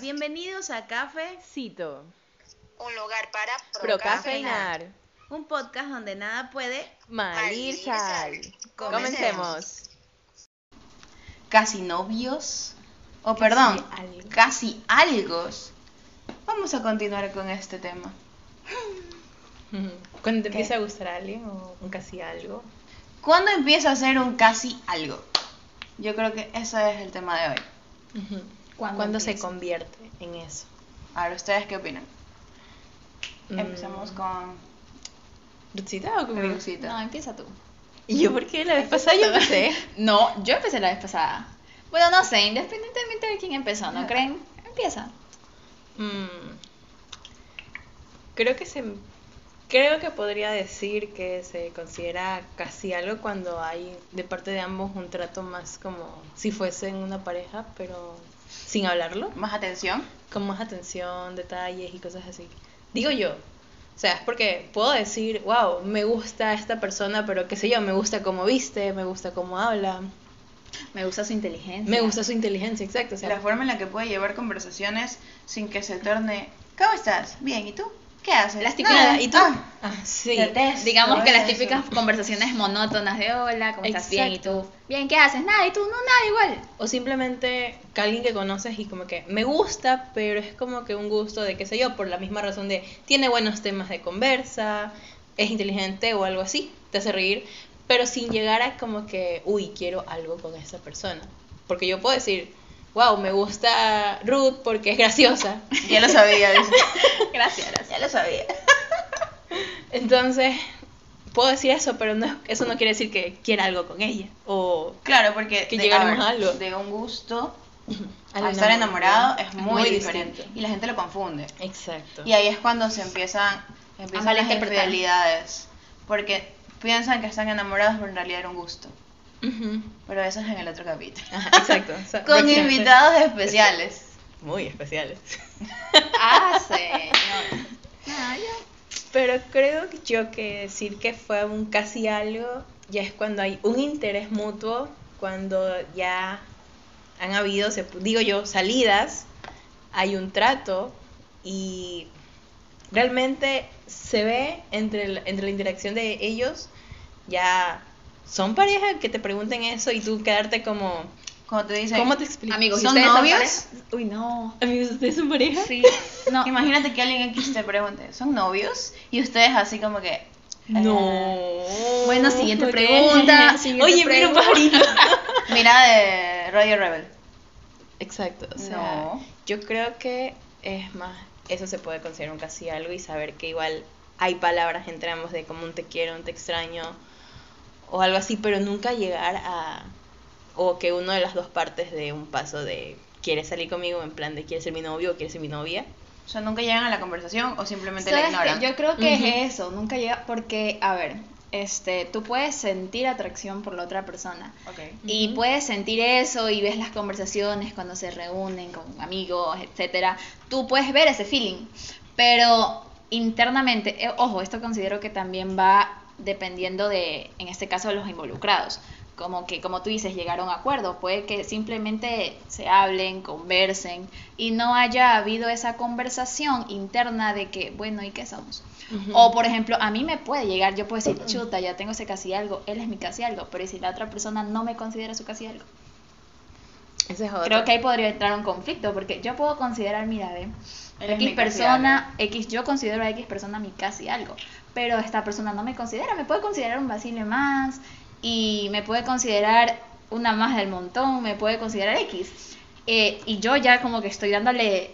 bienvenidos a Cafecito, Un lugar para Procafeinar. un podcast donde nada puede Malir sal. Comencemos. Casi novios, o perdón, algo. casi algos. Vamos a continuar con este tema. Cuando te empieza a gustar alguien o un casi algo. ¿Cuándo empieza a ser un casi algo? Yo creo que ese es el tema de hoy. Cuando, ¿Cuándo se convierte en eso. A ver, ¿ustedes qué opinan? Mm. Empezamos con ¿Rutsita o conmigo? Ruxita. No, empieza tú. ¿Y yo por qué la vez pasada yo empecé? No, yo empecé la vez pasada. Bueno, no sé, independientemente de quién empezó, ¿no creen? Empieza. Mm. Creo que se creo que podría decir que se considera casi algo cuando hay de parte de ambos un trato más como si fuesen una pareja, pero sin hablarlo, Más atención. con más atención, detalles y cosas así. Digo yo. O sea, es porque puedo decir, wow, me gusta esta persona, pero qué sé yo, me gusta cómo viste, me gusta cómo habla, Me gusta su inteligencia. me gusta su inteligencia, exacto. O sea, la forma en la que puede llevar conversaciones sin que se torne. ¿Cómo estás? Bien, ¿y tú? ¿Qué haces? Las Nada. típicas- ¿y tú? Ah, Ah, sí. detesto Digamos que las eso. típicas conversaciones monótonas de hola, ¿cómo estás? Bien, ¿y tú? Bien, ¿qué haces? Nada, ¿y tú? No, nada, igual. O simplemente que alguien que conoces y como que me gusta, pero es como que un gusto de qué sé yo, por la misma razón de tiene buenos temas de conversa, es inteligente o algo así, te hace reír, pero sin llegar a como que, uy, quiero algo con esa persona. Porque yo puedo decir, wow, me gusta Ruth porque es graciosa. Ya lo sabía. Gracias, gracias. Ya lo sabía. Entonces, puedo decir eso, pero no, eso no quiere decir que quiera algo con ella. O Claro, porque Que de, llegaremos ver, a algo. de un gusto al a estar enamorado es muy, muy diferente. distinto. Y la gente lo confunde. Exacto. Y ahí es cuando se empiezan, empiezan las infidelidades. Porque piensan que están enamorados, pero en realidad era un gusto. Ujú. Pero eso es en el otro capítulo. Ajá, exacto. O sea, Con invitados especiales. Muy especiales. Ah, señor. Ah, ya. Pero creo yo que decir que fue un casi algo ya es cuando hay un interés mutuo, cuando ya han habido, se- digo yo, salidas, hay un trato y realmente se ve entre, el- entre la interacción de ellos, ya son pareja que te pregunten eso y tú quedarte como, Como te dicen, ¿cómo te explico? Amigos, ¿y ¿Son novios? Uy, no. Amigos, ¿ustedes son pareja? Sí. No. imagínate que alguien X te pregunte, ¿son novios? Y ustedes así como que... No. Bueno, siguiente pregunta, siguiente Oye, mira, pregunta. Marina. Mira de Radio Rebel. Exacto, o sea, No. yo creo que es más, eso se puede considerar un casi algo y saber que igual hay palabras entre ambos de como un te quiero, un te extraño o algo así, pero nunca llegar a, o que uno de las dos partes de un paso de quiere salir conmigo en plan de quiere ser mi novio o quiere ser mi novia. O sea, nunca llegan a la conversación o simplemente la ignoran. Yo creo que es eso, nunca llega, porque, a ver, este, tú puedes sentir atracción por la otra persona. Y Ujú. puedes sentir eso y ves las conversaciones cuando se reúnen con amigos, etcétera. Tú puedes ver ese feeling, pero internamente, eh, ojo, esto considero que también va dependiendo de, en este caso, de los involucrados. Como que, como tú dices, llegar a un acuerdo. Puede que simplemente se hablen, conversen y no haya habido esa conversación interna de que, bueno, ¿y qué somos? O, por ejemplo, a mí me puede llegar, yo puedo decir, chuta, ya tengo ese casi algo, él es mi casi algo, pero ¿y si la otra persona no me considera su casi algo? Ese es otro. Creo que ahí podría entrar un conflicto, porque yo puedo considerar, mira, ve, X persona, X, yo considero a X persona mi casi algo, pero esta persona no me considera, me puede considerar un vacile más, y me puede considerar una más del montón, me puede considerar X. Eh, y yo ya como que estoy dándole,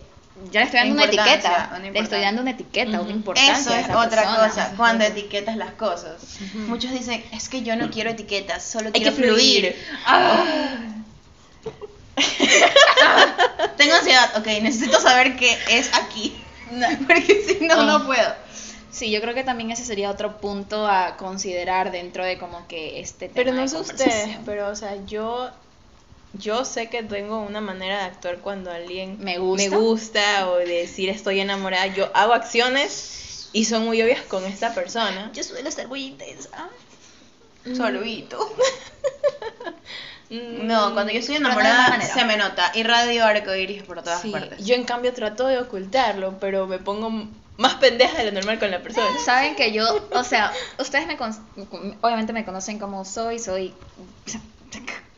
ya le estoy dando una etiqueta, una le estoy dando una etiqueta, Ujú. una importancia. Eso a es otra persona. cosa, cuando etiquetas las cosas. Muchos dicen, es que yo no quiero etiquetas, solo Hay quiero que fluir. fluir. Ah. Tengo ansiedad, ok, necesito saber qué es aquí. Porque si no, Oh. no puedo. Sí, yo creo que también ese sería otro punto a considerar dentro de como que este tema Pero no sé ustedes, pero o sea, yo yo sé que tengo una manera de actuar cuando alguien Me gusta. me gusta o de decir estoy enamorada. Yo hago acciones y son muy obvias con esta persona. Yo suelo ser muy intensa. Sorbito. Mm, No, cuando yo estoy enamorada se me nota. Y radio arcoiris por todas sí, partes. Yo en cambio trato de ocultarlo, pero me pongo más pendeja de lo normal con la persona. Saben que yo, o sea, ustedes me con- obviamente me conocen como soy, soy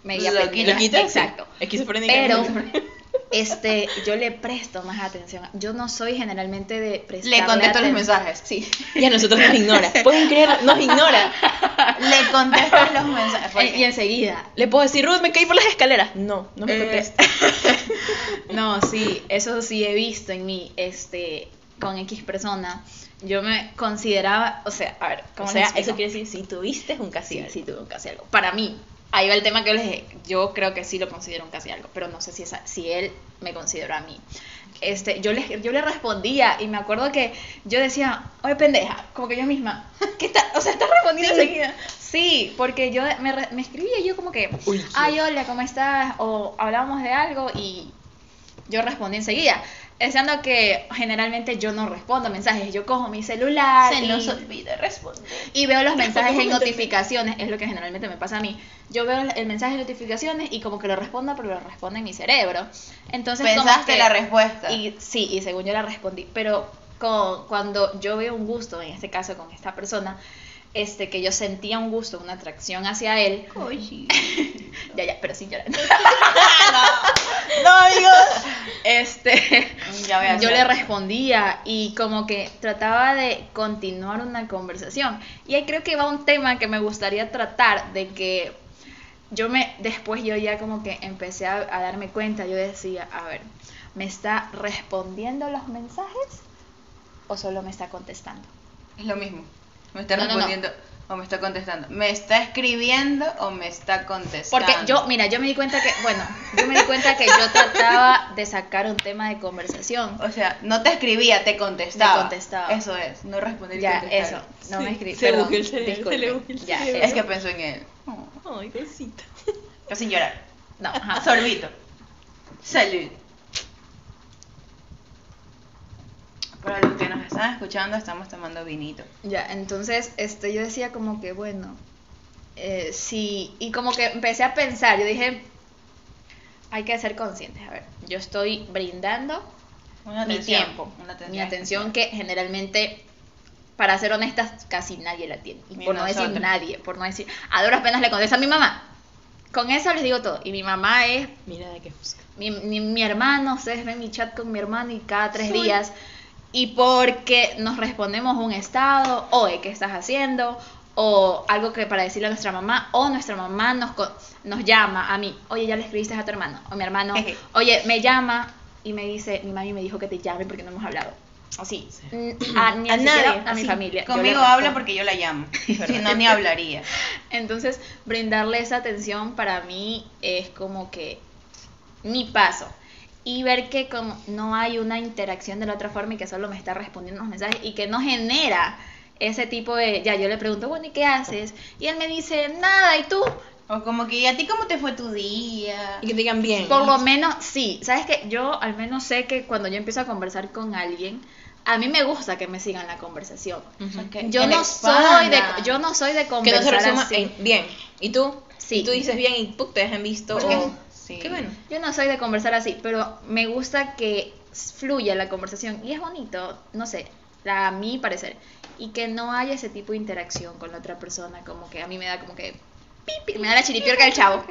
media Loquita. Exacto. Esquizofrénica. Pero este, yo le presto más atención. Yo no soy generalmente de prestar Le contesto los mensajes. Sí. Y a nosotros nos ignora. ¿Pueden creerlo? Nos ignora. Le contesto los mensajes. porque- Y enseguida. Le puedo decir, Ruth, me caí por las escaleras. No, no me Eh, contesta. No, sí, eso sí he visto en mí, este, con X persona. Yo me consideraba, o sea, a ver, O ¿cómo sea, eso quiere decir, si tuviste un casi Sí, algo. sí, tuve un casi algo. Para mí, ahí va el tema que yo les. Yo creo que sí lo considero un casi algo, pero no sé si, esa- si él me consideró a mí. Este, yo, le, yo le respondía y me acuerdo que yo decía, oye pendeja, como que yo misma, ¿qué está? O sea, estás respondiendo enseguida. Sí, porque yo me, me escribía y yo como que, Uy, ay, hola, ¿cómo estás? O hablábamos de algo y yo respondí enseguida. Pensando que generalmente yo no respondo mensajes, yo cojo mi celular Se y, nos olvida responder. y veo los mensajes en ¿Cómo te- notificaciones, es lo que generalmente me pasa a mí. Yo veo el mensaje de notificaciones y como que lo respondo, pero lo responde en mi cerebro. Entonces, Pensaste que- la respuesta. Y sí, y según yo la respondí, pero con- cuando yo veo un gusto, en este caso con esta persona, este que yo sentía un gusto, una atracción hacia él, Oye. ya, ya, pero sin llorar. no, amigos. Este, Ya voy a yo le respondía y como que trataba de continuar una conversación. Y ahí creo que va un tema que me gustaría tratar de que yo me, después yo ya como que empecé a, a darme cuenta, yo decía, a ver, ¿me está respondiendo los mensajes o solo me está contestando? Es lo mismo. Me está No, no, no. O me está contestando. ¿Me está escribiendo o me está contestando? Porque yo, mira, yo me di cuenta que, bueno, yo me di cuenta que yo trataba de sacar un tema de conversación. O sea, no te escribía, te contestaba. Me contestaba. Eso es, no responder y Ya, contestar. eso, no me escribí. Se perdón, el cerebro, se le el Ya, cerebro. Es que pensó en él. Ay, cosita. Pero sin llorar. No, ajá. Sorbito. Salud. Para los que nos están escuchando, estamos tomando vinito. Ya, entonces este, yo decía como que, bueno, eh, sí, y como que empecé a pensar, yo dije, hay que ser conscientes, a ver, yo estoy brindando Una mi atención, tiempo, una mi atención que generalmente, para ser honestas, casi nadie la tiene, y Ni por no decir nosotros. nadie, por no decir, a duras penas le contesto a mi mamá, con eso les digo todo, y mi mamá es Mira de qué busca. mi, mi, mi hermano, ustedes ven mi chat con mi hermano y cada tres días. Y porque nos respondemos un estado, oye, ¿qué estás haciendo? O algo que para decirle a nuestra mamá, o nuestra mamá nos, nos llama a mí, oye, ya le escribiste a tu hermano, o mi hermano, oye, me llama y me dice, mi mami me dijo que te llame porque no hemos hablado. Así, Mm, a, ni A a, nadie, a mi así. familia. Conmigo habla porque yo la llamo. si no, ni hablaría. Entonces, brindarle esa atención para mí es como que mi paso. Y ver que como no hay una interacción de la otra forma y que solo me está respondiendo los mensajes y que no genera ese tipo de... Ya, yo le pregunto, bueno, ¿y qué haces? Y él me dice, nada, ¿y tú? O como que, ¿y a ti cómo te fue tu día? Y que te digan bien. Por lo menos, sí. ¿Sabes que Yo al menos sé que cuando yo empiezo a conversar con alguien, a mí me gusta que me sigan la conversación. Yo Que no soy de yo no soy de Que no conversar se resuma así. en bien. ¿Y tú? Sí. Y tú dices bien y ¡puc! te dejan visto. Porque- o- sí. Qué bueno. Yo no soy de conversar así, pero me gusta que fluya la conversación y es bonito, no sé, a mi parecer, y que no haya ese tipo de interacción con la otra persona, como que a mí me da como que me da la chiripiorca del chavo,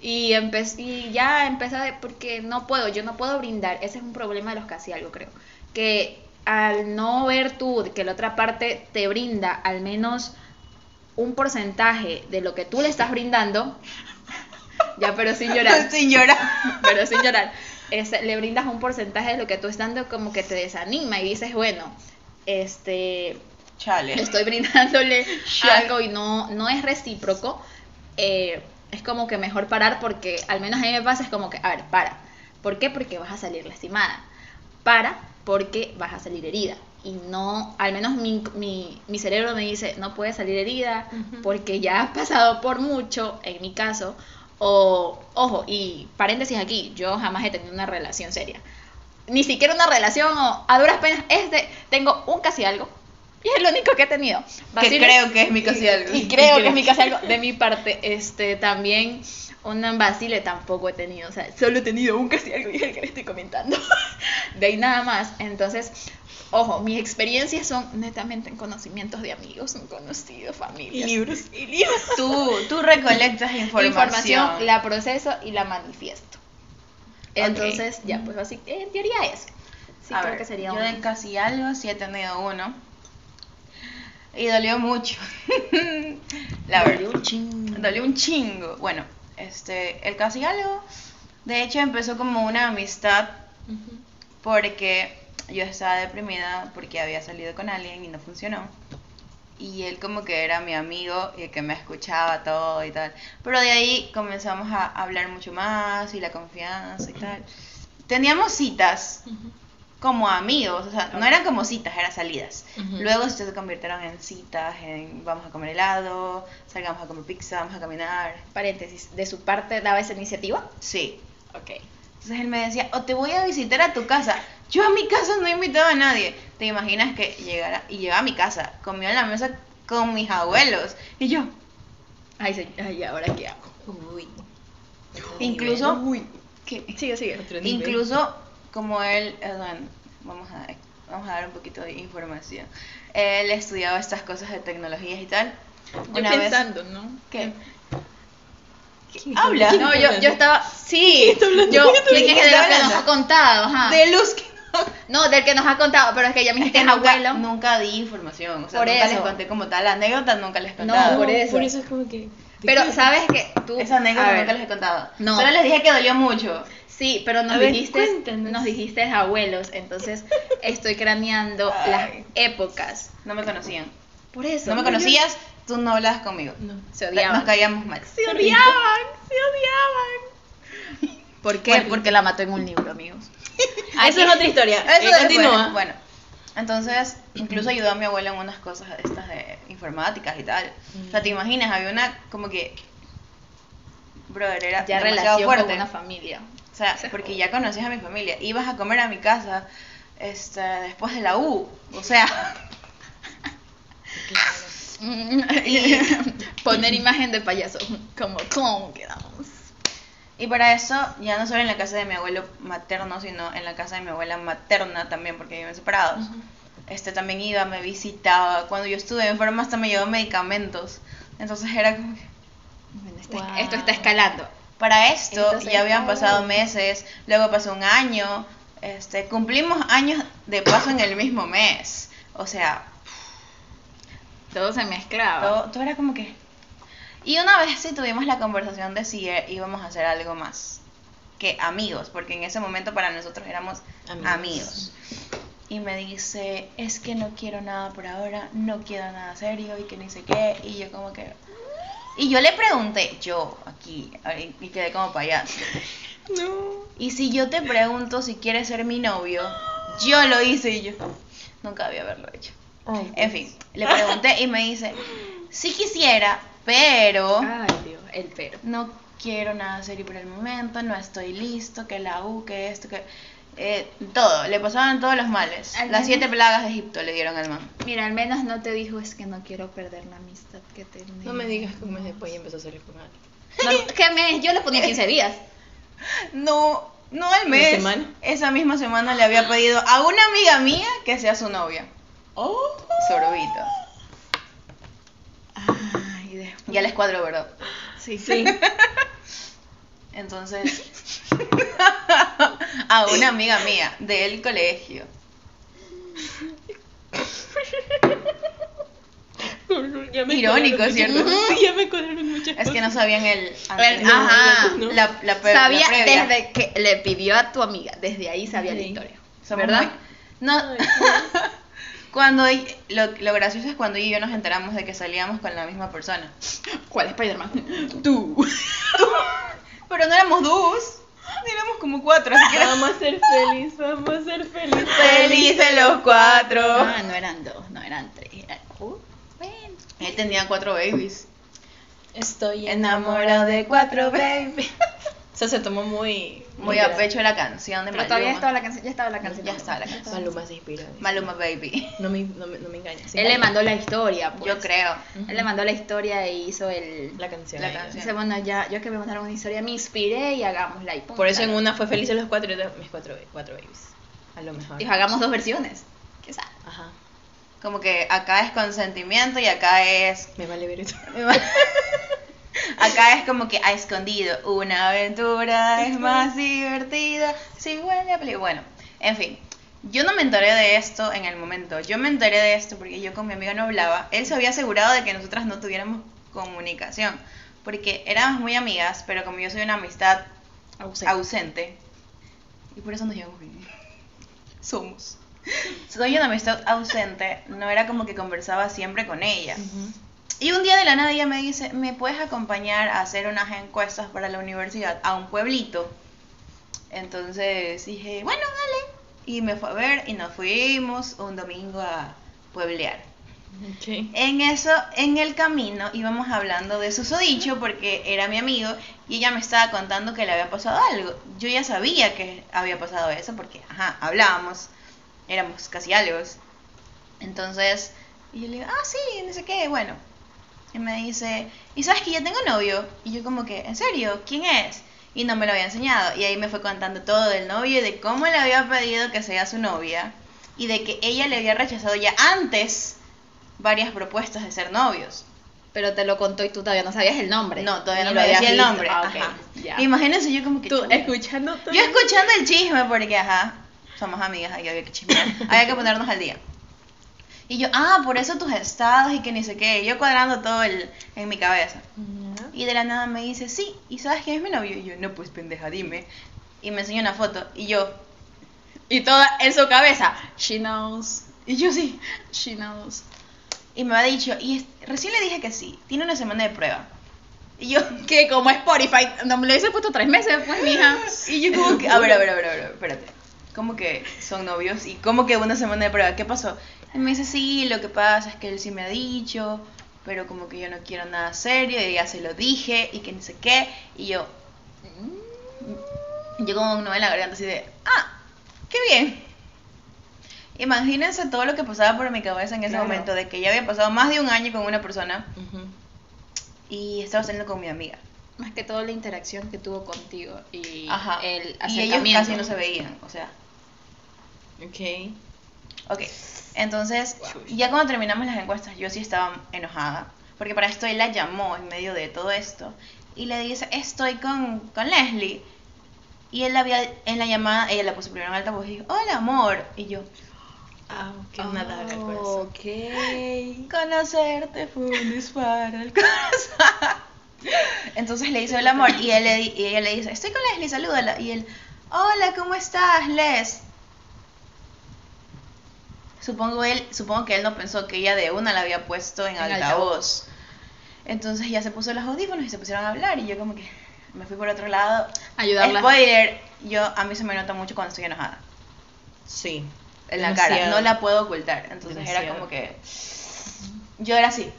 y y ya empecé a- porque no puedo, yo no puedo brindar, ese es un problema de los casi algo creo, que al no ver tú que la otra parte te brinda al menos un porcentaje de lo que tú le estás brindando, ya pero sin llorar, Sin llorar. pero sin llorar, este, le brindas un porcentaje de lo que tú estás dando como que te desanima y dices, bueno, este, Chale. estoy brindándole Ya. algo y no, no es recíproco, eh, es como que mejor parar porque al menos a mí me pasa, es como que, a ver, para. ¿Por qué? Porque vas a salir lastimada. Para porque vas a salir herida. Y no, al menos mi, mi, mi cerebro me dice, no puedes salir herida Ujú. porque ya has pasado por mucho, en mi caso. O, ojo, y paréntesis aquí, yo jamás he tenido una relación seria. Ni siquiera una relación o a duras penas, es de, tengo un casi algo, Y es el único que he tenido. Que creo que es mi casi algo. Y creo que es mi casi algo. De mi parte, este, también un Basile tampoco he tenido. O sea, solo he tenido un casi algo y es el que le estoy comentando. De ahí nada más. Entonces, ojo, mis experiencias son netamente en conocimientos de amigos, un conocido, familia. libros. Y libros. Tú, tú recolectas información. Información, la proceso y la manifiesto. Entonces, ya, pues así, en teoría eso. Sí, A creo ver, que sería yo un- de casi algo sí he tenido uno. Y dolió mucho. la verdad. Dolió un chingo. Dolió un chingo. Bueno, este, el casi algo, de hecho empezó como una amistad porque yo estaba deprimida porque había salido con alguien y no funcionó. Y él como que era mi amigo y el que me escuchaba todo y tal. Pero de ahí comenzamos a hablar mucho más y la confianza y tal. Teníamos citas como amigos, o sea, no eran como citas, eran salidas. Ujú. Luego se convirtieron en citas, en vamos a comer helado, salgamos a comer pizza, vamos a caminar. Paréntesis, ¿de su parte daba esa iniciativa? Sí. Ok. Entonces él me decía, o te voy a visitar a tu casa. Yo a mi casa no invitaba a nadie. ¿Te imaginas que llegara y llegaba a mi casa, comió en la mesa con mis abuelos? Y yo, Ay, ay, ¿ahora qué hago? Uy. incluso, Uy. Sigue, sigue. Nivel. incluso como él, eh, bueno, vamos a, vamos a dar un poquito de información. Él estudiaba estas cosas de tecnologías y tal. Yo Una vez- pensando, ¿no? ¿Qué? ¿Quién- Habla. No, yo, yo estaba. Sí, está hablando? yo. ¿Quién está ¿Quién es hablando? de lo que ¿Quién nos ha contado? Ajá. De luz que No, del que nos ha contado, pero es que ya me Es dijiste que es nunca, abuelo. nunca di información, o sea, Por nunca eso. les conté como tal la anécdota, nunca les he No, contado. por eso. Por eso es como que. Pero, ¿sabes que Tú. Esa anécdota ver, nunca les he contado. No. Solo les dije que dolió mucho. Sí, pero nos ver, dijiste. cuéntanos. Nos dijiste abuelos, entonces estoy craneando Ay. las épocas. No me conocían. Por eso. No me conocías, tú no hablabas conmigo. No. Se odiaban. Nos caíamos mal. Se odiaban, se odiaban. ¿Por qué? Bueno. Porque la mató en un libro, amigos. Eso es otra historia. Eso Eh, continúa. Bueno, entonces, incluso ayudó a mi abuela en unas cosas de estas de informáticas y tal. O sea, te imaginas, había una como que. Brother, era Ya demasiado fuerte. con una familia. O sea, porque ya conocías a mi familia. Ibas a comer a mi casa este, después de la U. O sea, y poner imagen de payaso. Como clown quedamos. y para eso, ya no solo en la casa de mi abuelo materno, sino en la casa de mi abuela materna también, porque viven separados. Este también iba, me visitaba. Cuando yo estuve enferma, hasta me llevó medicamentos. Entonces era como que. Wow. Esto está escalando. Para esto Entonces, ya habían pasado meses, luego pasó un año, este, cumplimos años de paso en el mismo mes. O sea, Todo se mezclaba. todo, todo era como que... Y una vez sí tuvimos la conversación de si eh, íbamos a hacer algo más que amigos, porque en ese momento para nosotros éramos Amigos. amigos. Y me dice, es que no quiero nada por ahora, no quiero nada serio y que ni sé qué. Y yo como que... Y yo le pregunté, yo aquí, y quedé como payaso. No. Y si yo te pregunto si quieres ser mi novio, yo lo hice y yo nunca había haberlo hecho. Ay, En fin, le pregunté y me dice, sí quisiera, pero Ay, Dios, el pero. no quiero nada serio por el momento, no estoy listo, que la U, que esto, que... eh, todo, le pasaban todos los males. Al Las menos- siete plagas de Egipto le dieron al man. Mira, al menos no te dijo es que no quiero perder la amistad que tenemos. No me digas que un mes después ya empezó a salir con alguien. No, ¿Qué mes? Yo le ponía 15 días. No, no al ¿Una mes. semana? Esa misma semana le había pedido a una amiga mía que sea su novia. Oh. Sorbito. Ay, después. Ya les cuadro, ¿verdad? Sí, Sí. Entonces, a una amiga mía del colegio. Ya me Irónico, cuadraron ¿cierto? Sí, ya me cuadraron muchas Es que no sabían el. El- anterior. ajá. no. La, la, pe- la Sabía previa. desde que le pidió a tu amiga, desde ahí sabía la Sí. historia. Somos ¿Verdad? muy- No. cuando lo, lo gracioso es cuando ella y yo nos enteramos de que salíamos con la misma persona. ¿Cuál Spider-Man? Tú. Pero no éramos dos. Éramos como cuatro. Así que Vamos a ser felices, vamos a ser felices. felices los cuatro. Ah, no eran dos, no eran tres. Eran... Uh, bueno. Él tenía cuatro babies. Estoy Enamorado de cuatro babies. O sea, se tomó muy... Muy a pecho la canción de Pero Maluma. todavía estaba la canción, ya estaba la canción. Ya estaba la canción. Maluma se inspiró. Maluma Baby. No me, no me, no me engañes. Él le mandó la historia, pues. Yo creo. Él le mandó la historia y hizo el... la canción. La canción. Dice, bueno, ya, yo que me mandaron una historia, me inspiré y hagámosla. Y pum, Por eso en una fue Felices los cuatro y otra mis cuatro, cuatro babies. A lo mejor. Dijo, hagamos dos versiones. ¿Qué sabe? Ajá. Como que acá es consentimiento y acá es. Me vale ver esto. Acá es como que ha escondido. Una aventura es más divertida. Si huele a. Bueno, en fin. Yo no me enteré de esto en el momento. Yo me enteré de esto porque yo con mi amiga no hablaba. Él se había asegurado de que nosotras no tuviéramos comunicación. Porque éramos muy amigas, pero como yo soy una amistad Ausente. ausente. Y por eso nos llevamos bien. Somos. Soy una amistad ausente. No era como que conversaba siempre con ella. Y un día de la nada ella me dice, ¿me puedes acompañar a hacer unas encuestas para la universidad a un pueblito? Entonces dije, bueno, dale. Y me fue a ver y nos fuimos un domingo a pueblear. Ok. En eso, en el camino íbamos hablando de susodicho porque era mi amigo y ella me estaba contando que le había pasado algo. Yo ya sabía que había pasado eso porque, ajá, hablábamos, éramos casi algo. Entonces, y yo le digo, ah, sí, no sé qué, bueno. Y me dice, ¿y sabes que ya tengo novio? Y yo como que, ¿en serio? ¿Quién es? Y no me lo había enseñado. Y ahí me fue contando todo del novio y de cómo le había pedido que sea su novia. Y de que ella le había rechazado ya antes varias propuestas de ser novios. Pero te lo contó y tú todavía no sabías el nombre. No, todavía Ni no lo me decía el nombre. Ah, ok, ajá. ya. Imagínense yo como que... Tú escuchando todo. Yo escuchando el chisme porque, ajá, somos amigas, ahí había que chismear, había que ponernos al día. Y yo, ah, por eso tus estados y que ni sé qué, yo cuadrando todo el, en mi cabeza. Ya. Y de la nada me dice, sí, ¿y sabes quién es mi novio? Y yo, no, pues pendeja, dime. Y me enseña una foto, y yo, Y toda en su cabeza. She knows. y yo sí. She knows. Y me ha dicho, y recién le dije que sí, tiene una semana de prueba. Y yo, Que como Spotify, no me lo hubiese puesto tres meses, pues, mija. Y yo como que, a ver, a ver, a ver, a ver, espérate. ¿Cómo que son novios? ¿Y cómo que una semana de prueba? ¿Qué pasó? Y me dice, sí, lo que pasa es que él sí me ha dicho, pero como que yo no quiero nada serio, y ya se lo dije, y que no sé qué. Y yo, yo como un nudo en la garganta así de, ah, qué bien. Imagínense todo lo que pasaba por mi cabeza en ese Claro. momento, de que ya había pasado más de un año con una persona y estaba saliendo con mi amiga. Más que todo la interacción que tuvo contigo y Ajá. el y ellos acercamiento. casi no se veían, o sea. Ok. Ok, entonces ya cuando terminamos las encuestas yo sí estaba enojada, porque para esto él la llamó en medio de todo esto y le dice, estoy con, con Leslie. Y él la había, en la llamada, ella la puso primero en altavoz y dijo, hola amor. Y yo, Ah, que es una daga al Oh, corazón. Ok. conocerte fue un disparo al corazón. Entonces le hizo el amor y, él le, y ella le dice, estoy con Leslie, salúdala. Y él, hola, ¿cómo estás, Les? Supongo, él, supongo que él no pensó que ella de una la había puesto en, En altavoz. Entonces ya se puso los audífonos y se pusieron a hablar y yo como que me fui por otro lado. Ayudarla. Spoiler, yo a mí se me nota mucho cuando estoy enojada. Sí. En la cara, no la puedo ocultar. Entonces era Demasiado. como que yo era así.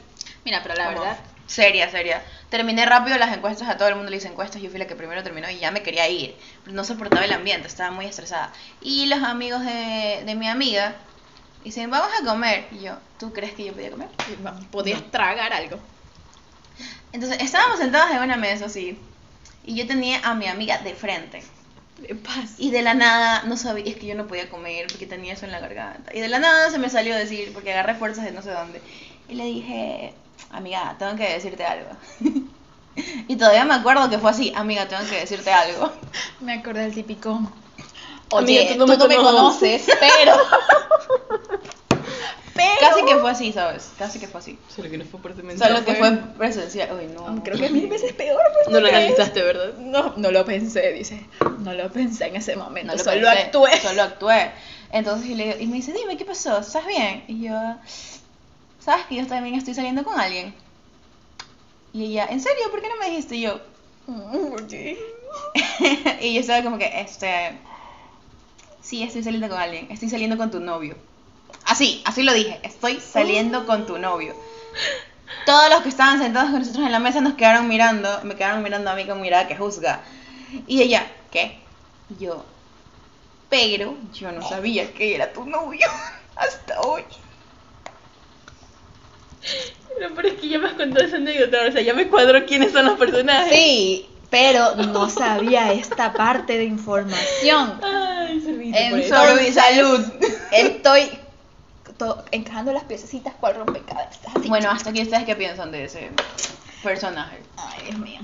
Mira, pero la Como verdad, Seria, seria. Terminé rápido las encuestas, a todo el mundo le hice encuestas, yo fui la que primero terminó y ya me quería ir. No soportaba el ambiente, estaba muy estresada. Y los amigos de, de mi amiga dicen, vamos a comer. Y yo, ¿tú crees que yo podía comer? podías tragar algo. Entonces estábamos sentados en una mesa así. Y yo tenía a mi amiga de frente. Y de la nada, no sabía, es que yo no podía comer porque tenía eso en la garganta. Y de la nada se me salió a decir, porque agarré fuerzas de no sé dónde. Y le dije, amiga, tengo que decirte algo. y todavía me acuerdo que fue así, amiga, tengo que decirte algo. Me acordé del típico. Oye, tú no me conoces, pero. pero. Casi que fue así, ¿sabes? Casi que fue así. Solo que no fue por tu mensaje. Solo que fue presencial. Uy, no. Creo que mil veces peor. pues, No lo analizaste, ¿verdad? No, no lo pensé, dice. No lo pensé en ese momento. No lo solo pensé, actué. Solo actué. Entonces y, le- y me dice, dime, ¿qué pasó? ¿Estás bien? Y yo, ¿sabes que yo también estoy saliendo con alguien? Y ella, ¿en serio? ¿Por qué no me dijiste? Y yo, y yo estaba como que, este, sí, estoy saliendo con alguien, estoy saliendo con tu novio. Así, así lo dije, estoy saliendo con tu novio. Todos los que estaban sentados con nosotros en la mesa nos quedaron mirando, me quedaron mirando a mí con mirada que juzga. Y ella, ¿qué? Y yo, pero yo no sabía que era tu novio hasta hoy. No, pero es que ya me has contado esa anécdota, o sea, ya me cuadro quiénes son los personajes. Sí, pero no sabía esta parte de información. Ay, En. Por mi salud. Estoy to- encajando las piececitas cual rompecabezas. así. Bueno, hasta aquí ustedes qué piensan de ese personaje. Ay, Dios mío.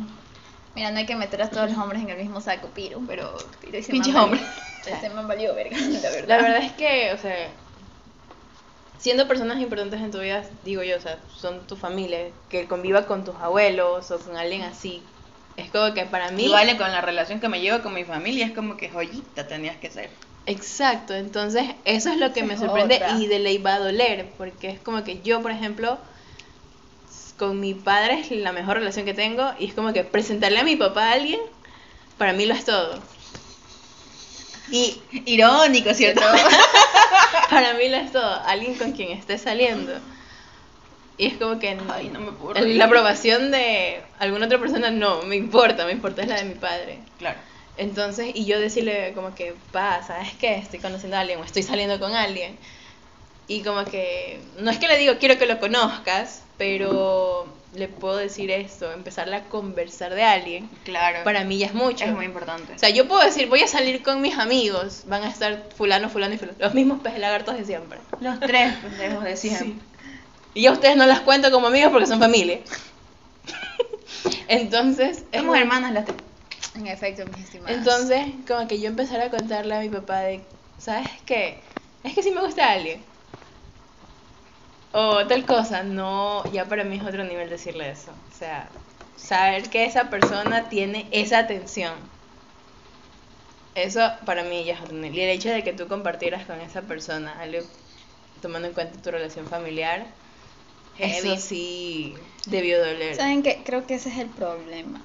Mira, no hay que meter a todos los hombres en el mismo saco, Piro, pero Piro ese Pinches hombres. valió- Ese man valió verga, la verdad. La verdad es que, o sea, siendo personas importantes en tu vida, digo yo, o sea, son tu familia, que conviva con tus abuelos o con alguien así. Es como que para mí... Y vale con la relación que me llevo con mi familia, es como que joyita tenías que ser. Exacto, entonces eso es lo que me sorprende otra. y de ley va a doler, porque es como que yo, por ejemplo, con mi padre es la mejor relación que tengo y es como que presentarle a mi papá a alguien, para mí lo es todo. Y Irónico, ¿cierto? para mí lo es todo, alguien con quien esté saliendo. Y es como que Ay, no me puedo el- reír. la aprobación de alguna otra persona no me importa, me importa es la de mi padre. Claro. Entonces, y yo decirle como que, pa, ¿sabes qué? Estoy conociendo a alguien o estoy saliendo con alguien. Y como que, no es que le digo, quiero que lo conozcas, pero le puedo decir esto, empezarle a conversar de alguien, Claro. para mí ya es mucho. es muy importante. O sea, yo puedo decir, voy a salir con mis amigos, van a estar fulano, fulano y fulano, los mismos peces lagartos de siempre. Los tres pendejos de siempre. Y yo a ustedes no las cuento como amigos porque son familia. Entonces, es Somos muy- hermanas las tres. En efecto, mis estimados. Entonces, como que yo empezar a contarle a mi papá de, ¿sabes qué? Es que sí me gusta alguien. O tal cosa, no, ya para mí es otro nivel decirle eso. O sea, saber que esa persona tiene esa atención. Eso para mí ya es otro nivel. Y el hecho de que tú compartieras con esa persona algo tomando en cuenta tu relación familiar, Heavy. eso sí debió doler. ¿Saben qué? Creo que ese es el problema.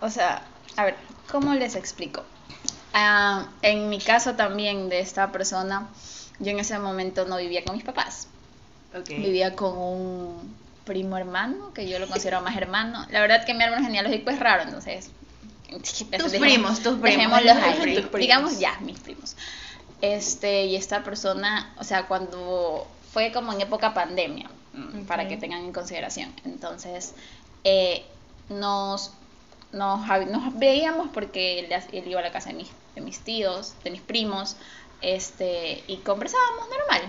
O sea, a ver, ¿cómo les explico? Ah, en mi caso también de esta persona, yo en ese momento no vivía con mis papás. Ok. Vivía con un primo hermano, que yo lo considero más hermano. La verdad que mi árbol genealógico es raro, entonces... Tus primos, tus primos. Tus. Digamos ya, mis primos. Este, y esta persona, o sea, cuando fue como en época pandemia, mm, para que tengan en consideración. Entonces, eh, nos, nos, veíamos porque él, iba a la casa de mis, de mis tíos, de mis primos, este, y conversábamos normal.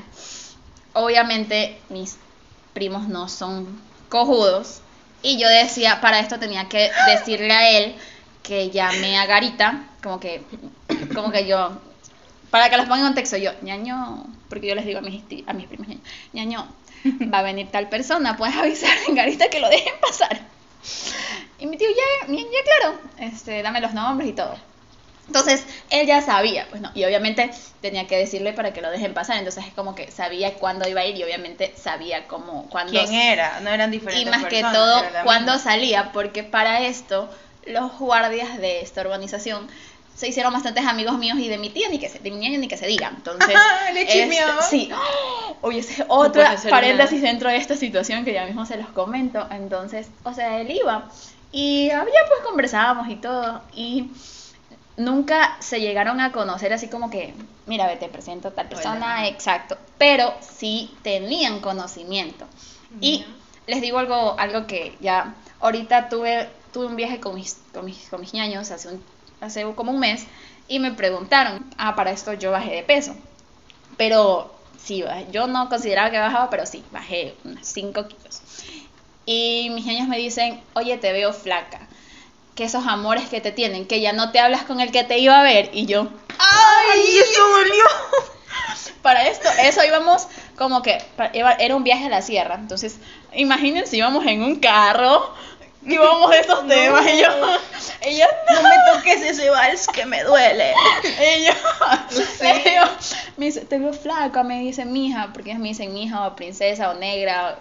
Obviamente, mis primos no son cojudos. Y yo decía, para esto tenía que decirle a él que llame a Garita, como que, como que yo, para que los ponga en contexto, yo, ñaño, porque yo les digo a mis, a mis primos, ñaño, va a venir tal persona, puedes avisar a Garita que lo dejen pasar. Y mi tío, ya, ya, ya, claro, este, dame los nombres y todo. Entonces, él ya sabía, pues no, y obviamente tenía que decirle para que lo dejen pasar, entonces es como que sabía cuándo iba a ir y obviamente sabía cómo, cuándo... ¿Quién era? No eran diferentes Y más que personas, todo, era la cuándo misma. salía, porque para esto, los guardias de esta urbanización se hicieron bastantes amigos míos y de mi tía, ni que se, de mi niña ni que se diga. Entonces, Le este, chismeó. sí. Oye, ese es ser paréntesis dentro de esta situación que ya mismo se los comento. Entonces, o sea, él iba y había pues conversábamos y todo. Y nunca se llegaron a conocer así como que, mira, ve, te presento a tal persona, Hola. exacto. Pero sí tenían conocimiento. Y les digo algo, algo que ya ahorita tuve, tuve un viaje con mis, con mis, con mis ñaños hace, un, hace como un mes y me preguntaron, ah, para esto yo bajé de peso. Pero sí, yo no consideraba que bajaba, pero sí, bajé unos 5 kilos. Y mis ñaños me dicen, oye, te veo flaca. Que esos amores que te tienen, que ya no te hablas con el que te iba a ver. Y yo, ¡Ay, eso dolió! para esto, eso íbamos como que era un viaje a la sierra. Entonces, imagínense, íbamos en un carro, íbamos de esos temas y yo, y yo, No me toques ese vals que me duele. y yo, digo, me dice, te veo flaca, me dice mija, porque ellos me dicen mija o princesa o negra,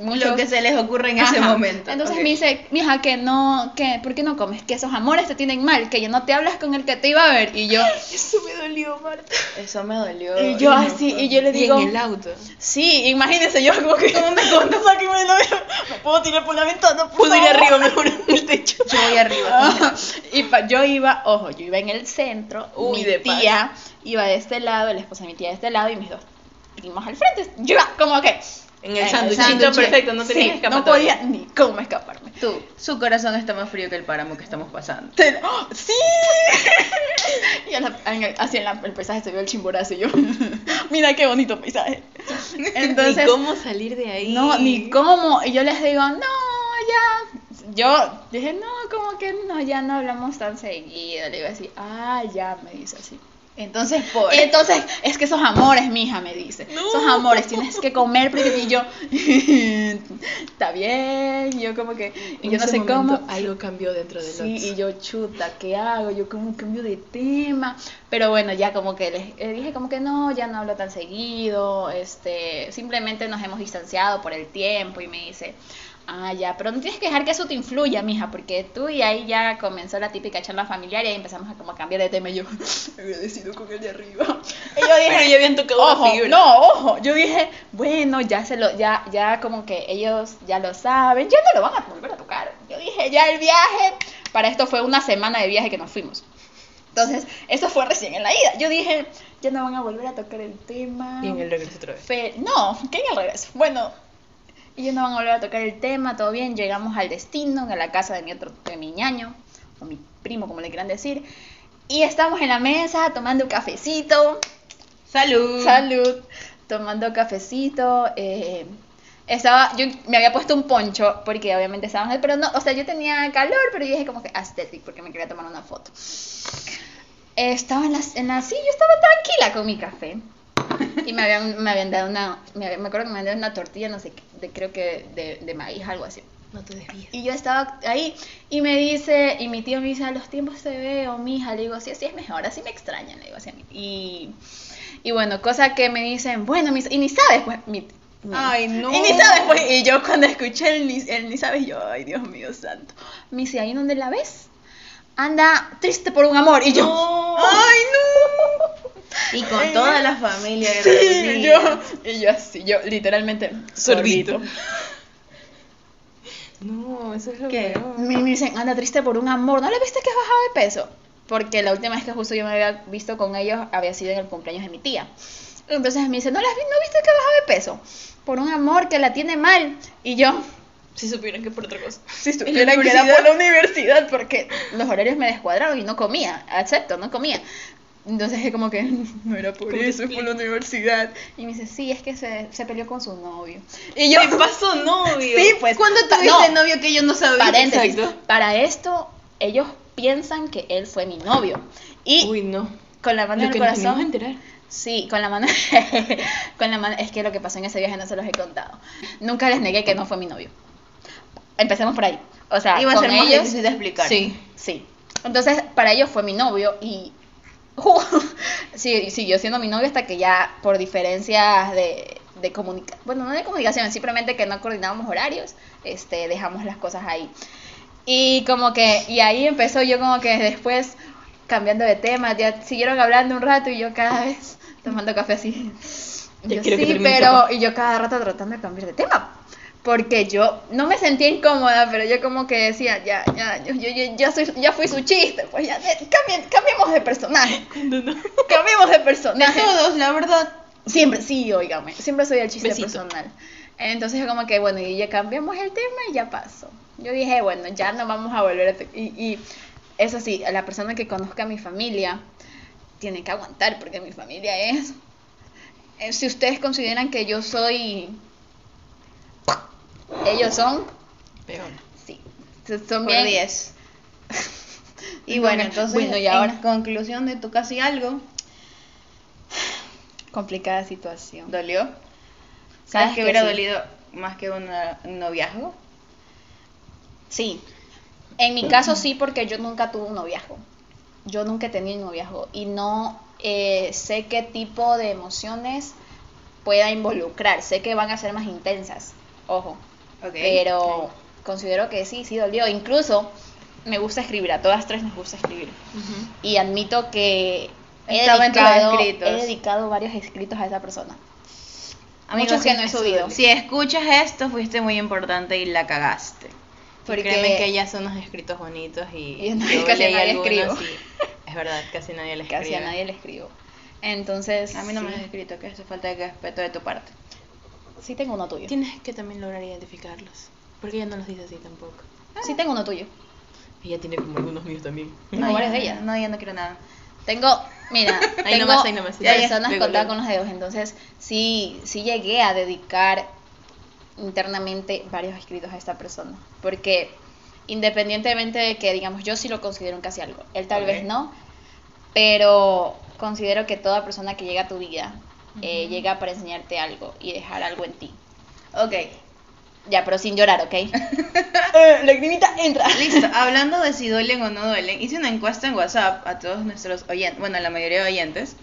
muchos- Lo que se les ocurre en ese Ajá. momento. Entonces Ok. me dice, mija, que no, que, ¿por qué no comes? Que esos amores te tienen mal, que ya no te hablas con el que te iba a ver. Y yo, Eso me dolió, Marta. Eso me dolió. y yo no, así, y yo le Y digo, en el auto. sí, imagínense, yo como que, ¿cómo me contas? De la me puedo tirar por la ventana, por Pudo ir favor?". arriba mejor en el techo. Yo voy arriba. Ajá. y pa- yo iba, ojo, yo iba en el centro, Uy, mi de tía iba de este lado, la esposa de mi tía de este lado y mis dos primos al frente. Yo iba como que En el en sándwichito sándwich. perfecto, no tenías sí, escapatoria. no podía ni cómo escaparme. Tú, su corazón está más frío que el páramo que estamos pasando. Te- ¡Oh! ¡Sí! y la- el- así en la- el paisaje se vio el chimborazo y yo, mira qué bonito paisaje. Entonces, Ni cómo salir de ahí. no, ni cómo. Y yo les digo, no, ya. Yo dije, no, como que no, ya no hablamos tan seguido. Le digo así, ah, ya, me dice así. Entonces, por. Y entonces, es que esos amores, mija, me dice. Esos amores, tienes que comer porque y yo, está bien. Y yo como que, y yo no sé momento cómo. Algo cambió dentro de Sí, y yo, chuta, ¿qué hago? Yo como cambio de tema. Pero bueno, ya como que les eh, dije como que no, ya no hablo tan seguido. Este, simplemente nos hemos distanciado por el tiempo y me dice, ah, ya, pero no tienes que dejar que eso te influya, mija, porque tú y ahí ya comenzó la típica charla familiar y ahí empezamos a como a cambiar de tema y yo, agradecido con el de arriba. Y yo dije, Pero ya habían tocado ojo, fibra. no, ojo, yo dije, bueno, ya se lo, ya, ya como que ellos ya lo saben, ya no lo van a volver a tocar. Yo dije, ya el viaje, para esto fue una semana de viaje que nos fuimos. Entonces, eso fue recién en la ida. Yo dije, ya no van a volver a tocar el tema. Y en el regreso otra vez. Fe- no, que en el regreso. Bueno, ya no van a volver a tocar el tema, todo bien. Llegamos al destino, a la casa de mi otro, de mi ñaño, o mi primo, como le quieran decir. Y estamos en la mesa tomando cafecito. Salud. Salud. Tomando cafecito. eh, estaba, yo me había puesto un poncho porque obviamente estábamos, pero no, o sea, yo tenía calor, pero yo dije como que aesthetic porque me quería tomar una foto. Estaba en la, en la sí, yo estaba tranquila con mi café. Y me habían, me habían dado una, me, me acuerdo que me habían dado una tortilla, no sé, de, creo que de, de maíz, algo así. No te desvíes. Y yo estaba ahí y me dice, y mi tío me dice, a los tiempos se ve, o mi hija, le digo, sí, así es mejor, así me extrañan, le digo así a mí. Y, y bueno, cosa que me dicen, bueno, mis- y ni sabes, pues, mi, mi- Ay, no. Y ni sabes, pues, y yo cuando escuché el ni, el ni sabes, yo, ay, Dios mío santo. Me dice, ¿ahí donde la ves? Anda triste por un amor. Y yo, ay, no. Y con toda la familia. Sí, reunida. yo, y yo así, yo literalmente Sorbito. sorbito. No, eso es lo ¿Qué? peor. Me, me dicen, anda triste por un amor. ¿No le viste que has bajado de peso? Porque la última vez que justo yo me había visto con ellos había sido en el cumpleaños de mi tía. Entonces me dice, ¿no, la, has vi- ¿no viste que has bajado de peso? Por un amor que la tiene mal. Y yo, Si supieran que por otra cosa. si supieran que era por la universidad, porque los horarios me descuadraron y no comía, acepto, no comía. Entonces es como que no era por ¿Cómo te eso, es por la universidad. Y me dice, sí, es que se, se peleó con su novio. Y yo, ¿Qué pasó, novio? sí, pues. ¿Cuándo tuviste no, novio que yo no sabía? Paréntesis. Exacto. Para esto, ellos piensan que él fue mi novio. Y Uy, no. con la mano en el a corazón. enterar. Sí, con la mano. con la mano. Es que lo que pasó en ese viaje no se los he contado. Nunca les negué que no fue mi novio. Empecemos por ahí. O sea, Iba a con ser más ellos. difícil de explicar. Sí. Sí. Entonces, para ellos fue mi novio y. sí, siguió siendo mi novio hasta que ya por diferencias de, de comunicación. Bueno, no de comunicación, simplemente que no coordinábamos horarios, este, dejamos las cosas ahí. Y como que. Y ahí empezó yo como que después cambiando de tema, ya siguieron hablando un rato y yo cada vez tomando café así. Yo, sí, pero. Y yo cada rato tratando de cambiar de tema. Porque yo no me sentía incómoda, pero yo como que decía, ya, ya, yo, yo, yo- ya, soy, ya fui su chiste, pues ya, cambien- cambiemos de personaje, ¿Cuándo no? cambiemos de De personaje. todos, la verdad. Siempre, sí, óigame, siempre soy el chiste Besito. personal. Entonces yo como que, bueno, y ya cambiamos el tema y ya pasó. Yo dije, bueno, ya no vamos a volver a... Y, y eso sí, a la persona que conozca a mi familia tiene que aguantar porque mi familia es... eh, Si ustedes consideran que yo soy... Ellos son... Peor. Sí. Son bien... 10. Y No, bueno, no. entonces, Bueno, y en conclusión de tu casi algo, Complicada situación. ¿dolió? ¿Sabes ¿Sabes que hubiera sí? dolido más que una- un noviazgo? Sí. En mi caso sí, porque yo nunca tuve un noviazgo. Yo nunca he tenido un noviazgo y no eh, sé qué tipo de emociones pueda involucrar. Sé que van a ser más intensas. ojo. Pero considero que sí, sí dolió. Incluso me gusta escribir, a todas tres nos gusta escribir. Y admito que he Estaba dedicado, he dedicado varios escritos a esa persona. Amigo, Muchos que no he subido. Si escuchas esto, fuiste muy importante y la cagaste. Porque créeme que ella son unos escritos bonitos y Y no- yo casi a nadie escribo. y es verdad, casi nadie le escribe. Casi a nadie le escribo. Entonces, A mí no me sí. has escrito que hace falta de respeto de tu parte. Sí tengo uno tuyo. Tienes que también lograr identificarlos, porque ella no los dice así tampoco. Sí tengo uno tuyo. Ella tiene como algunos míos también. No, varias ya- de ellas. No, ya no quiero nada. Tengo, mira, Ahí tengo nomás, ahí nomás, ya, ya, personas luego, contadas luego. con los dedos, entonces sí, sí llegué a dedicar internamente varios escritos a esta persona, porque independientemente de que digamos yo sí lo considero un casi algo, él tal vez no, pero considero que toda persona que llega a tu vida eh, llega para enseñarte algo y dejar algo en ti. Ok. Ya, pero sin llorar, ¿ok? Lagrimita, entra. Listo. Hablando de si duelen o no duelen, hice una encuesta en WhatsApp a todos nuestros oyentes, bueno, a la mayoría de oyentes,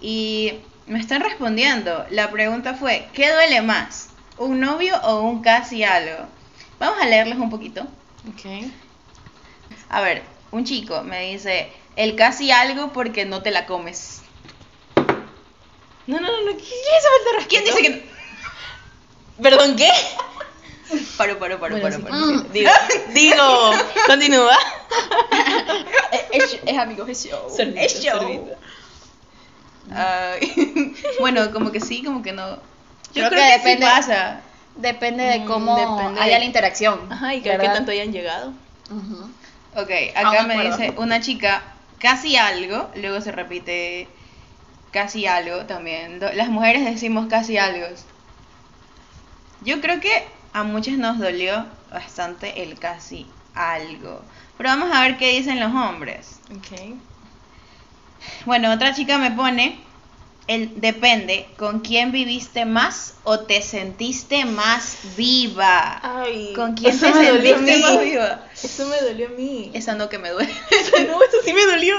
y me están respondiendo. La pregunta fue, ¿qué duele más? ¿Un novio o un casi algo? Vamos a leerles un poquito. Ok. A ver, un chico me dice, el casi algo porque no te la comes. No, no, no, no. ¿Qué es respeto? ¿Quién dice que no? ¿Perdón, qué? Paro, paro, paro, Bueno, paro, sí. paro. Mm. Digo, digo, continúa. es, es amigos, es show. Sorbito, Es show. sorbito. Ay, bueno, como que sí, como que no. Yo Creo creo, que que, depende- sí pasa. Depende de Mm, cómo depende haya de- la interacción. Ajá, y que qué ¿verdad? tanto hayan llegado. Ujú. Ok, acá me me acuerdo. dice una chica casi algo, luego se repite casi algo también. Las mujeres decimos casi algo. Yo creo que a muchos nos dolió bastante el casi algo. Pero vamos a ver qué dicen los hombres. Ok. Bueno, otra chica me pone, el depende, ¿con quién viviste más o te sentiste más viva? Ay, ¿Con quién te sentiste más viva? Eso me dolió a mí. Esa no que me duele. no, eso sí me dolió.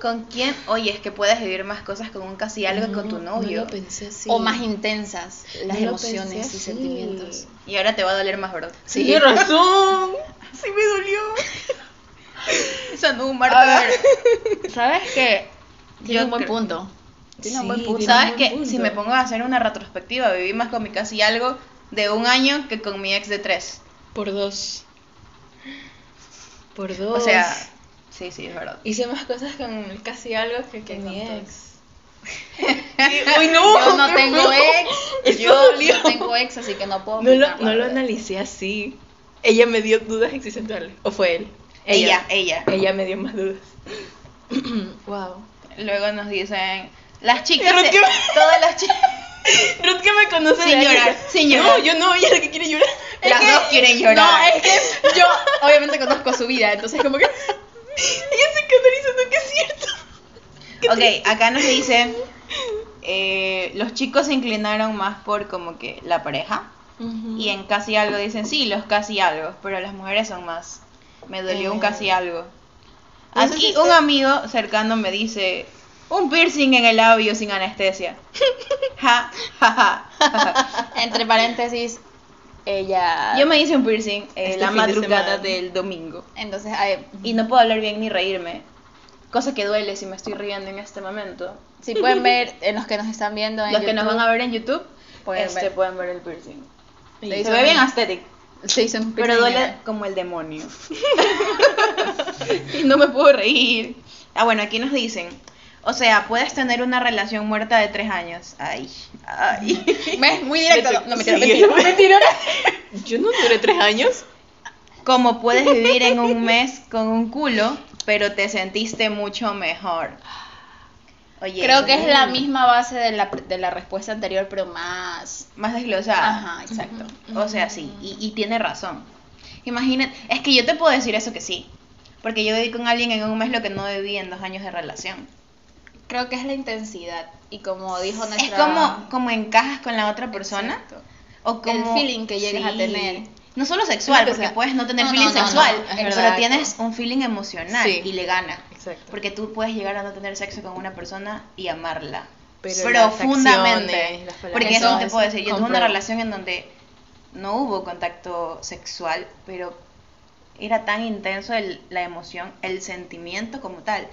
¿Con quién? Oye, es que puedes vivir más cosas con un casi algo que con tu novio. No lo pensé así. O más intensas las No emociones y sentimientos. Y ahora te va a doler más, ¿verdad? Sí. Tienes razón. Sí me dolió. Esa no, Marta. ver, ¿sabes qué? Tiene Yo un buen punto. Tiene un Sí, buen punto. tiene- ¿Sabes buen Si me pongo a hacer una retrospectiva, viví más con mi casi algo de un año que con mi ex de tres. Por dos. Por dos. O sea, sí, sí, es verdad. Hice más cosas con casi algo que con mi con ex. Uy, no. Yo no tengo ex. Yo no tengo ex, así que no puedo. No lo, no lo analicé así. Ella me dio dudas existenciales. ¿O fue él? Ella, ella. Ella me dio más dudas. wow. Luego nos dicen, las chicas, se- todas las chicas, Ruth que me conoce Sin llorar, sin No, llorar. yo no, ella es la que quiere llorar. las que- dos quieren llorar. No, es que yo obviamente conozco su vida, entonces como que Ella se diciendo que es cierto. Ok, acá nos dice, eh, los chicos se inclinaron más por como que la pareja. Y en casi algo dicen, sí, los casi algo, pero las mujeres son más. Me dolió un Eh, casi algo. no Aquí un amigo cercano me dice, un piercing en el labio sin anestesia. Ja, ja, ja, entre paréntesis ella Yo me hice un piercing eh, Este la de madrugada del domingo. entonces ay, Y no puedo hablar bien ni reírme. Cosa que duele si me estoy riendo en este momento. si pueden ver en los que nos están viendo en Los que nos van a ver en YouTube Pueden este, ver. pueden ver el piercing. Se ve un- bien aesthetic. se hizo un Pero piercing duele en- como el demonio. y no me puedo reír. Ah, bueno, aquí nos dicen. O sea, puedes tener una relación muerta de tres años. Ay, ay. ¿Ves? muy directo no, no mentira, Sí, mentira, güey. mentira. Yo no duré tres años. Como puedes vivir en un mes con un culo, pero te sentiste mucho mejor. Oye, creo que es la misma base de la, de la respuesta anterior pero más más desglosada. ajá exacto O sea, sí, y, y tiene razón. Imagínate, es que yo te puedo decir eso que sí. Porque yo viví con alguien en un mes lo que no viví en dos años de relación. Creo que es la intensidad y como dijo Es nuestra como, como encajas con la otra persona. Exacto. O como, El feeling que llegas a tener. No solo sexual, porque sea- puedes no tener No, feeling no, no, sexual, no, es pero tienes un feeling emocional Sí. y le gana. Exacto. Porque tú puedes llegar a no tener sexo con una persona y amarla Pero las profundamente. acciones, las palabras, porque eso no te eso puedo es decir. Yo tuve una relación en donde no hubo contacto sexual, pero era tan intenso el- la emoción, el sentimiento como tal,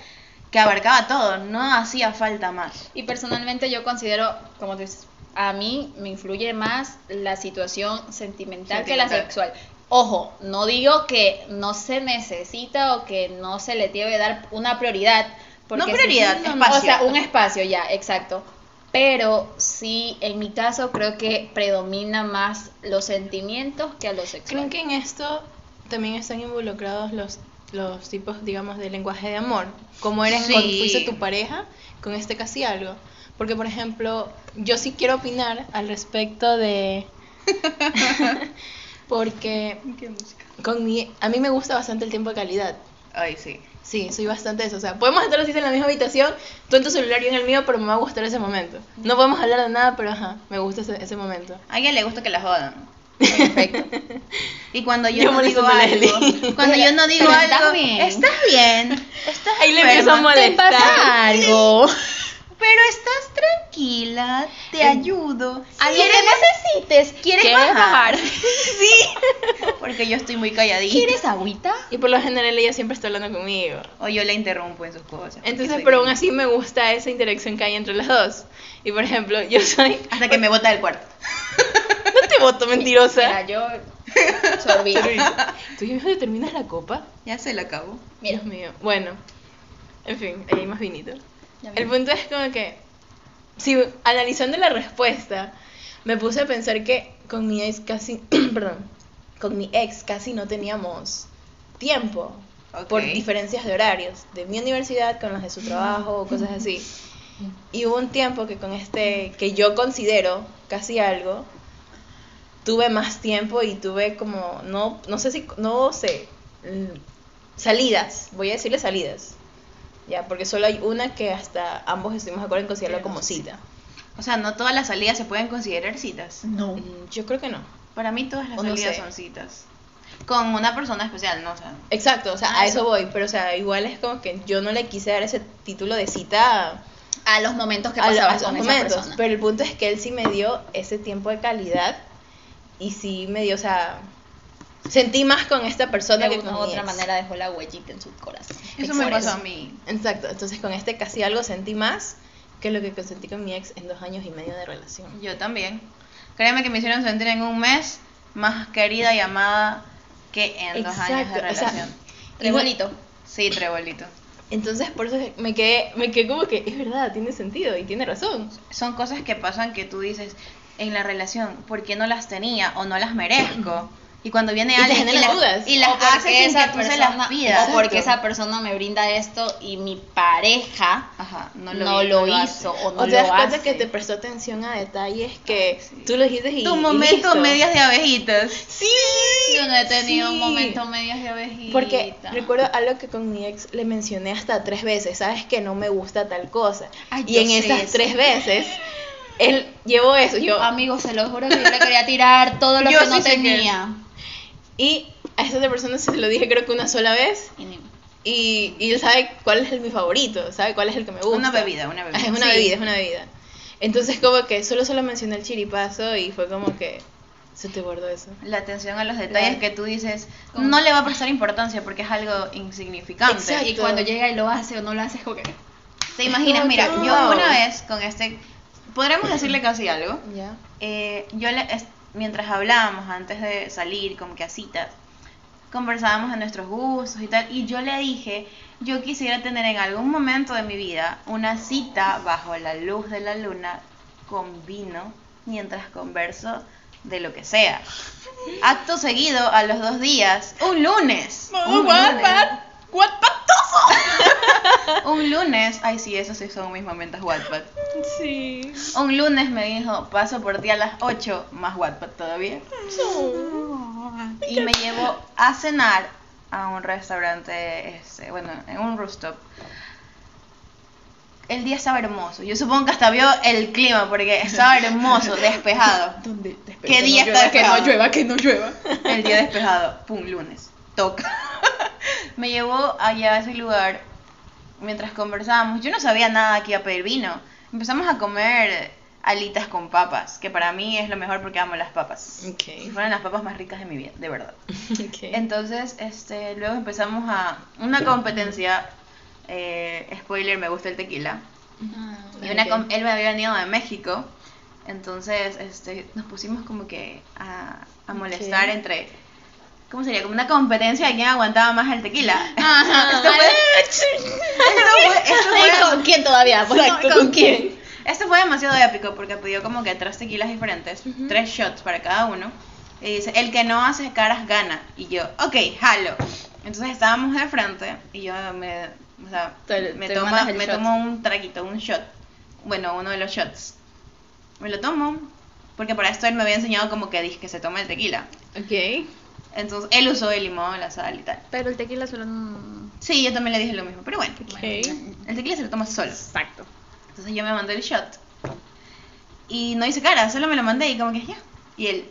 que abarcaba todo, no hacía falta más. Y personalmente yo considero, como tú dices, a mí me influye más la situación sentimental, que la sexual. Ojo, no digo que no se necesita o que no se le debe dar una prioridad. Porque No prioridad, sí, espacio. O sea, un espacio ya, exacto. Pero sí, en mi caso creo que predomina más los sentimientos que a lo sexual. Creo que en esto también están involucrados los, los tipos, digamos, de lenguaje de amor. Como eres Sí. cuando fuiste tu pareja, con este casi algo. Porque, por ejemplo, yo sí quiero opinar al respecto de... porque con mi, a mí me gusta bastante el tiempo de calidad. Ay, sí. Sí, soy bastante eso. O sea, podemos estar así en la misma habitación, tú en tu celular y en el mío, pero me va a gustar ese momento. No podemos hablar de nada, pero ajá, me gusta ese, ese momento. A alguien le gusta que la jodan. Perfecto. Y cuando yo, Yo no digo algo, cuando yo no digo algo, estás bien. estás bien, estás Ahí le empiezo a molestar. te pasa algo. pero estás tranquila, te ayudo. Algo que necesites. ¿Quieres ¿Quieres bajar? bajar? Porque yo estoy muy calladita. ¿Quieres agüita? Y por lo general ella siempre está hablando conmigo. O yo la interrumpo en sus cosas. Entonces, pero aún así me gusta esa interacción que hay entre las dos. Y por ejemplo, yo soy... Hasta que me bota del cuarto. No te voto, mentirosa. Mira, yo sorbí. ¿Tú ya te terminas la copa? Ya se la acabó. Mira, Dios mío. Bueno, en fin, ahí hay más vinito. El punto es como que, si analizando la respuesta, me puse a pensar que con mi ex casi, perdón, con mi ex casi no teníamos tiempo por diferencias de horarios de mi universidad con las de su trabajo o cosas así. Y hubo un tiempo que con este, que yo considero casi algo, tuve más tiempo y tuve como, no, no sé si, no sé, salidas, voy a decirle salidas. Ya, porque solo hay una que hasta ambos estuvimos de acuerdo en considerarlo como cita. O sea, no todas las salidas se pueden considerar citas. no. Mm, Yo creo que no. Para mí todas las O no salidas sé. son citas. Con una persona especial, ¿no? O sea, Exacto, o sea, Ah, a eso. eso voy, pero o sea, igual es como que yo no le quise dar ese título de cita A los momentos que a, lo- a pasabas esos con esa momentos, persona. pero el punto es que él sí me dio ese tiempo de calidad y sí me dio, o sea, sentí más con esta persona de que con mi otra ex. manera dejó la huellita en su corazón. eso me pasó a mí. Exacto, entonces con este casi algo sentí más que lo que sentí con mi ex en dos años y medio de relación. Yo también. Créeme que me hicieron sentir en un mes más querida y amada que en dos años de Exacto, o sea, relación. Bonito. Sí, trebolito. Entonces por eso me quedé, me quedé como que es verdad, tiene sentido y tiene razón. Son cosas que pasan que tú dices en la relación, ¿por qué no las tenía o no las merezco? Y cuando viene Y te alguien y las, dudas. y las O hace sin esa que tú se persona- las pidas. O porque esa persona me brinda esto y mi pareja Ajá, no no lo, lo, hizo o no o te das lo cuenta hace. que te prestó atención a detalles que sí. tú lo dijiste y Tu y momento listo. medias de abejitas. Sí. Yo no he tenido un Sí. momento medias de abejita. Porque recuerdo algo que con mi ex le mencioné hasta tres veces, sabes que no me gusta tal cosa. Ay, y en esas eso. tres veces, él llevó eso, yo, Amigos, se lo juro que yo le quería tirar todo lo Yo que sí no sé que- tenía. Y a esa otra persona se lo dije creo que una sola vez, Y y, él sabe cuál es el, mi favorito, sabe cuál es el que me gusta. Una bebida, una bebida. Es una Sí. bebida, es una bebida. Entonces como que solo solo mencioné el chiripazo y fue como que se te guardó eso. La atención a los detalles Claro. que tú dices, ¿Cómo? no le va a prestar importancia porque es algo insignificante. Exacto. Y cuando llega y lo hace o no lo hace, es como que... ¿Te imaginas? Como Mira, que, yo una vez con este, podremos decirle casi algo. Ya. Eh, yo le, mientras hablábamos antes de salir como que a citas, conversábamos de nuestros gustos y tal, y yo le dije, yo quisiera tener en algún momento de mi vida una cita bajo la luz de la luna con vino mientras converso de lo que sea. Acto seguido, a los dos días, un lunes. un lunes, un lunes, ay sí, esos sí son mis momentos Wattpad. Sí. Un lunes me dijo, paso por ti a las 8, más Wattpad todavía. Y me llevó a cenar a un restaurante, este, bueno, en un rooftop. El día estaba hermoso. Yo supongo que hasta vio el clima porque estaba hermoso, despejado. ¿Dónde? ¿Qué día está despejado? que no llueva. El día despejado, pum, lunes, toca. Me llevó allá a ese lugar mientras conversábamos. Yo no sabía nada que iba a pedir vino. Empezamos a comer alitas con papas, que para mí es lo mejor porque amo las papas. Ok. Y fueron las papas más ricas de mi vida, de verdad. Entonces, este, luego empezamos a una competencia. eh, spoiler, me gusta el tequila. Y una Ok. com- él me había venido de México. Entonces, este, nos pusimos como que a, a molestar entre. ¿Cómo sería? Como una competencia de quién aguantaba más el tequila. Ajá. Esto fue- esto fue- esto fue- ¿Con quién todavía? Por ahí, Exacto, ¿con quién? Esto fue demasiado épico porque pidió como que tres tequilas diferentes, tres shots para cada uno. Y dice, el que no hace caras gana. Y yo, ok, jalo. Entonces estábamos de frente y yo me, o sea, Te- me, te el me shot. tomo un traguito, un shot. Bueno, uno de los shots. Me lo tomo porque para esto él me había enseñado como que dije que se toma el tequila. Ok. Entonces él usó el limón, la sal y tal. Pero el tequila solo no... Sí, yo también le dije lo mismo, pero bueno. Ok. El tequila se lo toma solo. Exacto. Entonces yo me mandé el shot. Y no hice cara, solo me lo mandé y como que ya. Y él,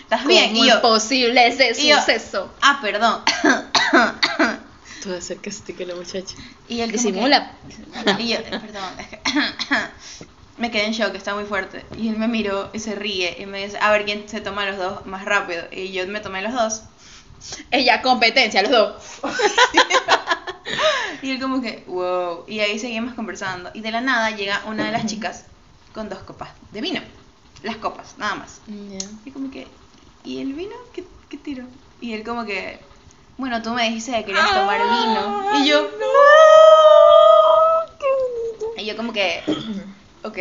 ¿estás bien? ¿Cómo Y es yo, posible ese y yo, suceso? ah, perdón. Tú acercaste que la muchacha. y él Disimula. que- y yo, perdón, es que me quedé en shock, está muy fuerte. Y él me miró y se ríe y me dice, a ver quién se toma los dos más rápido. Y yo me tomé los dos. Ella, competencia, los dos. Y él como que, wow. Y ahí seguimos conversando. Y de la nada llega una de las chicas con dos copas de vino. Las copas, nada más. Y como que, ¿y el vino? ¿Qué, qué tiro? Y él como que, bueno, tú me dijiste que querías tomar vino. Y yo, y yo como que, ok.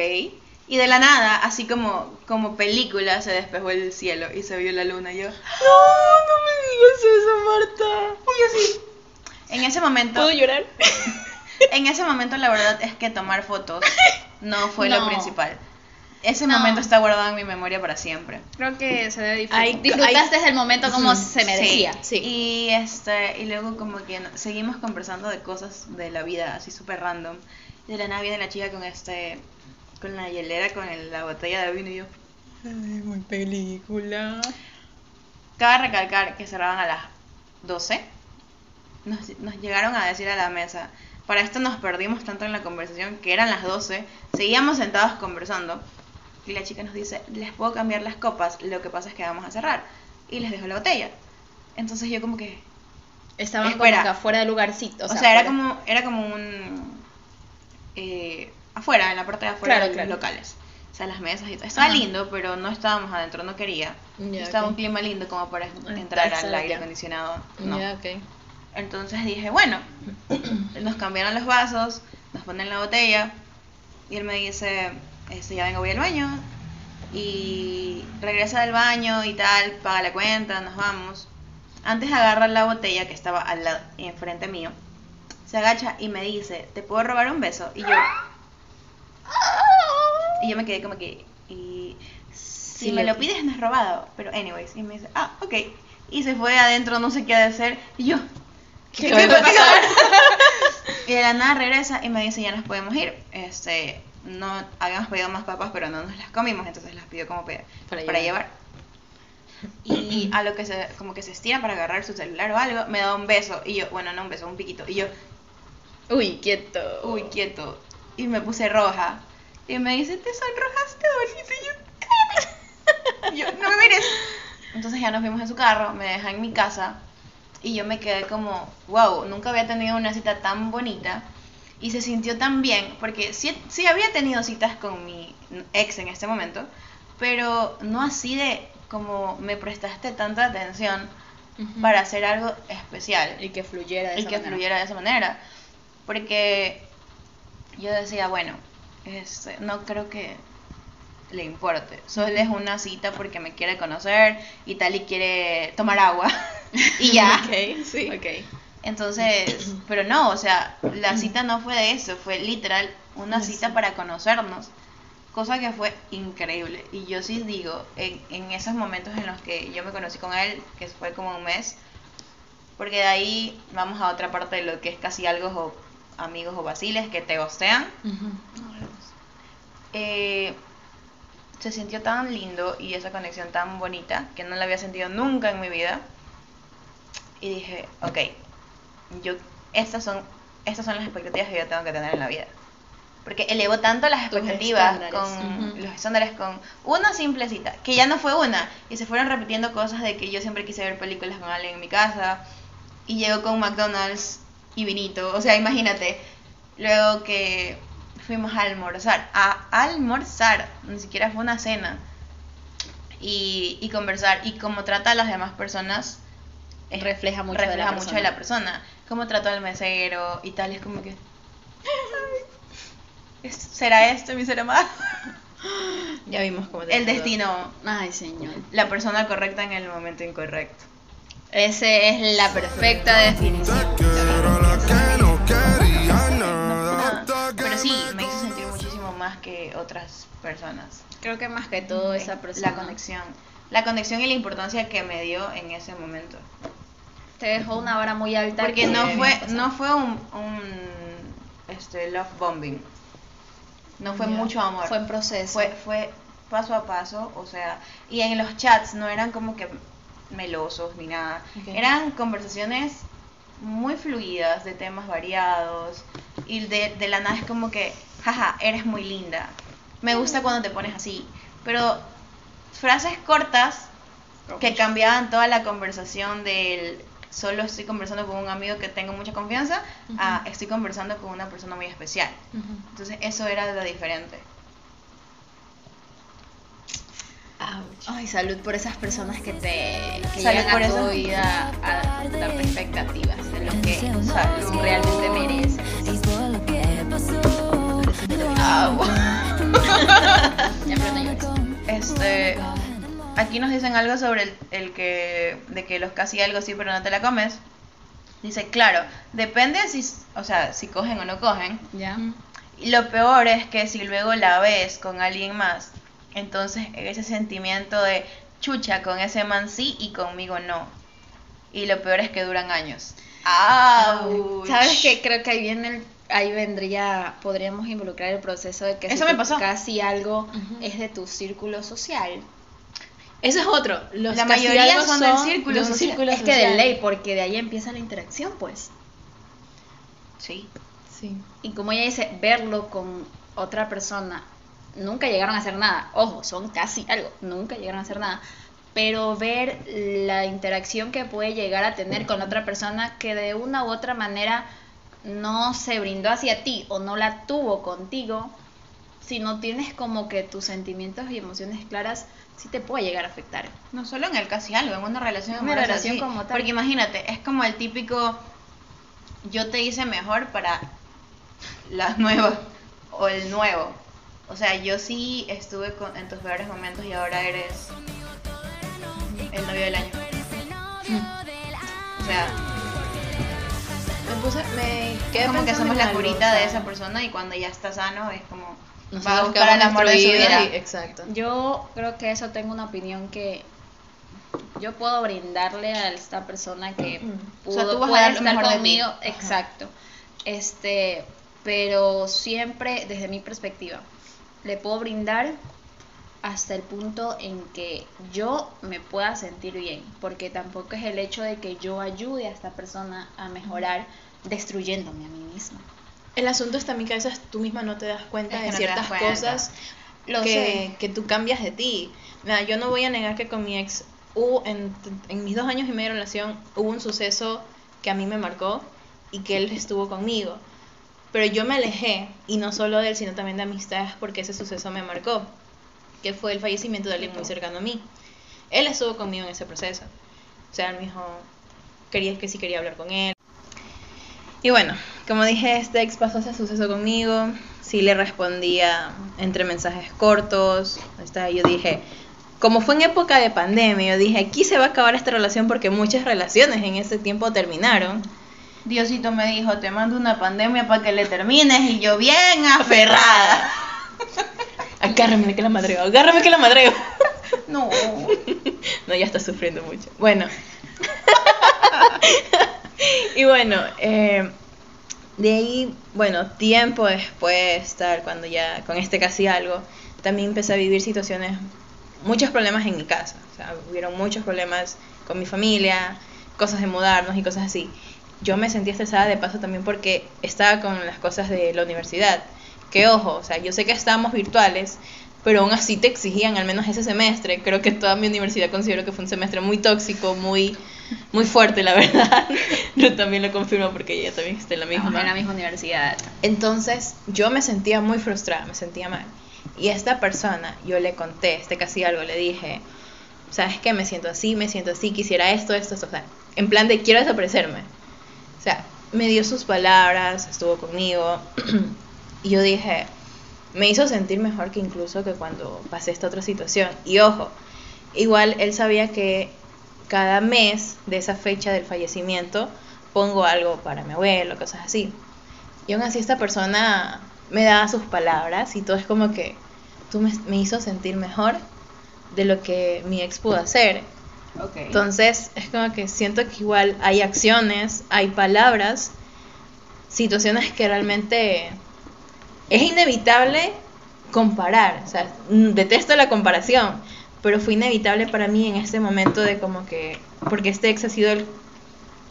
Y de la nada, así como, como película, se despejó el cielo y se vio la luna. Y yo, No, no me digas eso, Marta. y yo sí. En ese momento, ¿Puedo llorar? en ese momento la verdad es que tomar fotos no fue lo No. principal. Ese No. momento está guardado en mi memoria para siempre. Creo que se debe disfrutar. Disfrutaste el momento como se merecía. Sí. Y este y luego como que seguimos conversando de cosas de la vida así súper random. De la nada viene la chica con este con la hielera con el- la botella de vino y yo. Ay, muy película. Cabe recalcar que cerraban a las 12. Nos, nos llegaron a decir a la mesa. Para esto nos perdimos tanto en la conversación que eran las 12. Seguíamos sentados conversando. Y la chica nos dice, les puedo cambiar las copas, lo que pasa es que vamos a cerrar. Y les dejo la botella. Entonces yo como que... Estaban Espera. como que afuera del lugarcito. O sea, era afuera. como, era como un... eh, afuera, en la parte de afuera Claro, de los claro. locales. O sea, las mesas y todo. Estaba Ajá. lindo, pero no estábamos adentro, no quería. Ya, Estaba ok. un clima lindo como para entrar al aire acondicionado. No. Ya, ok. Entonces dije, bueno, nos cambiaron los vasos, nos ponen la botella y él me dice, este, ya vengo, voy al baño y regresa del baño y tal, paga la cuenta, nos vamos. Antes de agarrar la botella que estaba al lado, enfrente mío, se agacha y me dice, ¿te puedo robar un beso? Y yo, y yo me quedé como que, y si Sí, me lo- pides no es robado, pero anyways, y me dice, ah, ok. Y se fue adentro, no sé qué hacer, y yo, ¿Qué va a pasar? y de la nada regresa y me dice, ya nos podemos ir. Este, no habíamos pedido más papas, pero no nos las comimos, entonces las pidió como Para para, llevar. Y a lo que se, como que se estira para agarrar su celular o algo, me da un beso. Y yo, bueno, no un beso, un piquito. Y yo, Uy, quieto. uy, quieto. Y me puse roja. Y me dice, te sonrojaste bonito. Y yo, yo, no me mires. Entonces ya nos fuimos en su carro, me deja en mi casa. Y yo me quedé como, wow, nunca había tenido una cita tan bonita. Y se sintió tan bien, porque sí, sí había tenido citas con mi ex en este momento, pero no así de como me prestaste tanta atención Ujú. para hacer algo especial Y que fluyera de y esa que manera. fluyera de esa manera. Porque yo decía, bueno, este, no creo que le importe. Solo es una cita porque me quiere conocer y tal y quiere tomar agua. y ya. Ok, sí. Ok. Entonces, pero no, o sea, la cita no fue de eso, fue literal una cita para conocernos. Cosa que fue increíble. Y yo sí digo, en, en esos momentos en los que yo me conocí con él, que fue como un mes, porque de ahí vamos a otra parte de lo que es casi algo amigos o vaciles que te gostean. Ujú. Eh, se sintió tan lindo y esa conexión tan bonita que no la había sentido nunca en mi vida. Y dije, ok, yo, estas son, estas son las expectativas que yo tengo que tener en la vida. porque elevó tanto las expectativas con Ujú. los estándares con una simple cita, que ya no fue una, y se fueron repitiendo cosas de que yo siempre quise ver películas con alguien en mi casa, y llegó con McDonald's y vinito, o sea, imagínate, luego que fuimos a almorzar, a almorzar, ni siquiera fue una cena, y, y conversar, y como trata a las demás personas, es- Refleja mucho de la refleja mucho de persona. la persona, cómo trató al mesero y tal, es como que... ¿es- ¿Será este mi ser amado? Ya vimos cómo te El destino, Ay, señor. la persona correcta en el momento incorrecto. Ese es la perfecta definición. Quiero la que no quería Ah, nada. pero sí, me hizo sentir muchísimo más que otras personas. Creo que más que todo esa persona La conexión. La conexión y la importancia que me dio en ese momento. te dejó una vara muy alta. Porque que no fue, no fue un, un este, love bombing. No fue mucho amor. Fue en proceso. Fue, fue paso a paso, o sea, y en los chats no eran como que melosos ni nada. Eran conversaciones muy fluidas, de temas variados, y de, de la nada es como que, jaja, eres muy linda. Me gusta cuando te pones así. Pero frases cortas que cambiaban toda la conversación del solo estoy conversando con un amigo que tengo mucha confianza a estoy conversando con una persona muy especial. Entonces eso era lo diferente. Ouch. Ay, salud por esas personas que te que Salud llegan por a tu eso. vida a darte expectativas de lo que Salud. realmente mereces. Llores. Este, aquí nos dicen algo sobre el, el que de que los casi algo sí pero no te la comes. Dice, claro, depende si, o sea, si cogen o no cogen. Ya. Y lo peor es que si luego la ves con alguien más, entonces ese sentimiento de chucha con ese man sí y conmigo no. Y lo peor es que duran años. ¡Auch! ¿Sabes qué? Creo que ahí viene el- ahí vendría, podríamos involucrar el proceso de que Eso si me tú pasó. casi algo es de tu círculo social. Eso es otro. Los La mayoría son del círculo de un social. círculo es que de ley, porque de ahí empieza la interacción, pues. Sí. Sí. Y como ella dice, verlo con otra persona, nunca llegaron a hacer nada. Ojo, son casi algo, nunca llegaron a hacer nada. Pero ver la interacción que puede llegar a tener con otra persona que de una u otra manera no se brindó hacia ti o no la tuvo contigo, si no tienes como que tus sentimientos y emociones claras, sí te puede llegar a afectar. No solo en el casi algo, en una relación Una relación como tal. Porque imagínate, es como el típico yo te hice mejor para la nueva o el nuevo. O sea, yo sí estuve con- en tus peores momentos y ahora eres el novio del año. O sea, Me puse, me es quedé como que somos la algo, curita de esa persona y cuando ya está sano es como va a buscar quedamos amor de su vida. y- exacto. Yo creo que eso tengo una opinión que yo puedo brindarle a esta persona que Mm. O sea, pudo, tú vas a puede dar lo estar mejor de ti. conmigo, Ajá. exacto. Este, pero siempre desde mi perspectiva le puedo brindar hasta el punto en que yo me pueda sentir bien, porque tampoco es el hecho de que yo ayude a esta persona a mejorar destruyéndome a mí misma. El asunto es también que a veces tú misma no te das cuenta Es que de no ciertas cosas Lo que, que tú cambias de ti. Mira, yo no voy a negar que con mi ex hubo, en, en mis dos años y medio de relación hubo un suceso que a mí me marcó y que él estuvo conmigo. Pero yo me alejé, y no solo de él, sino también de amistades, porque ese suceso me marcó, que fue el fallecimiento de alguien muy cercano a mí. Él estuvo conmigo en ese proceso. O sea, él me dijo, quería que sí quería hablar con él. Y bueno, como dije, este ex pasó ese suceso conmigo. Sí le respondía entre mensajes cortos. Hasta yo dije, como fue en época de pandemia, yo dije, aquí se va a acabar esta relación porque muchas relaciones en ese tiempo terminaron. Diosito me dijo, te mando una pandemia para que le termines y yo bien aferrada. Agárrame que la madreo, agárrame que la madreo. No. No, ya está sufriendo mucho. Bueno. y bueno, eh, de ahí, bueno, tiempo después de estar cuando ya con este casi algo, también empecé a vivir situaciones, muchos problemas en mi casa. O sea, hubieron muchos problemas con mi familia, cosas de mudarnos y cosas así. Yo me sentía estresada de paso también porque estaba con las cosas de la universidad, que ojo, o sea, yo sé que estábamos virtuales, pero aún así te exigían, al menos ese semestre, creo que toda mi universidad considero que fue un semestre muy tóxico, muy, muy fuerte, la verdad. Yo también lo confirmo porque ella también está en la misma. en la misma universidad. Entonces yo me sentía muy frustrada, me sentía mal. Y a esta persona, yo le conté, este casi algo, le dije, ¿sabes qué? Me siento así, me siento así, quisiera esto, esto, esto. O sea, en plan de quiero desaparecerme. O sea, me dio sus palabras, estuvo conmigo. y yo dije, me hizo sentir mejor que incluso que cuando pasé esta otra situación. Y ojo, igual él sabía que cada mes de esa fecha del fallecimiento pongo algo para mi abuelo, cosas así. Y aún así esta persona me daba sus palabras y todo es como que tú me, me hizo sentir mejor de lo que mi ex pudo hacer. Ok. Entonces es como que siento que igual hay acciones, hay palabras, situaciones que realmente es inevitable comparar. O sea, detesto la comparación, pero fue inevitable para mí en este momento de como que, porque este ex ha sido el,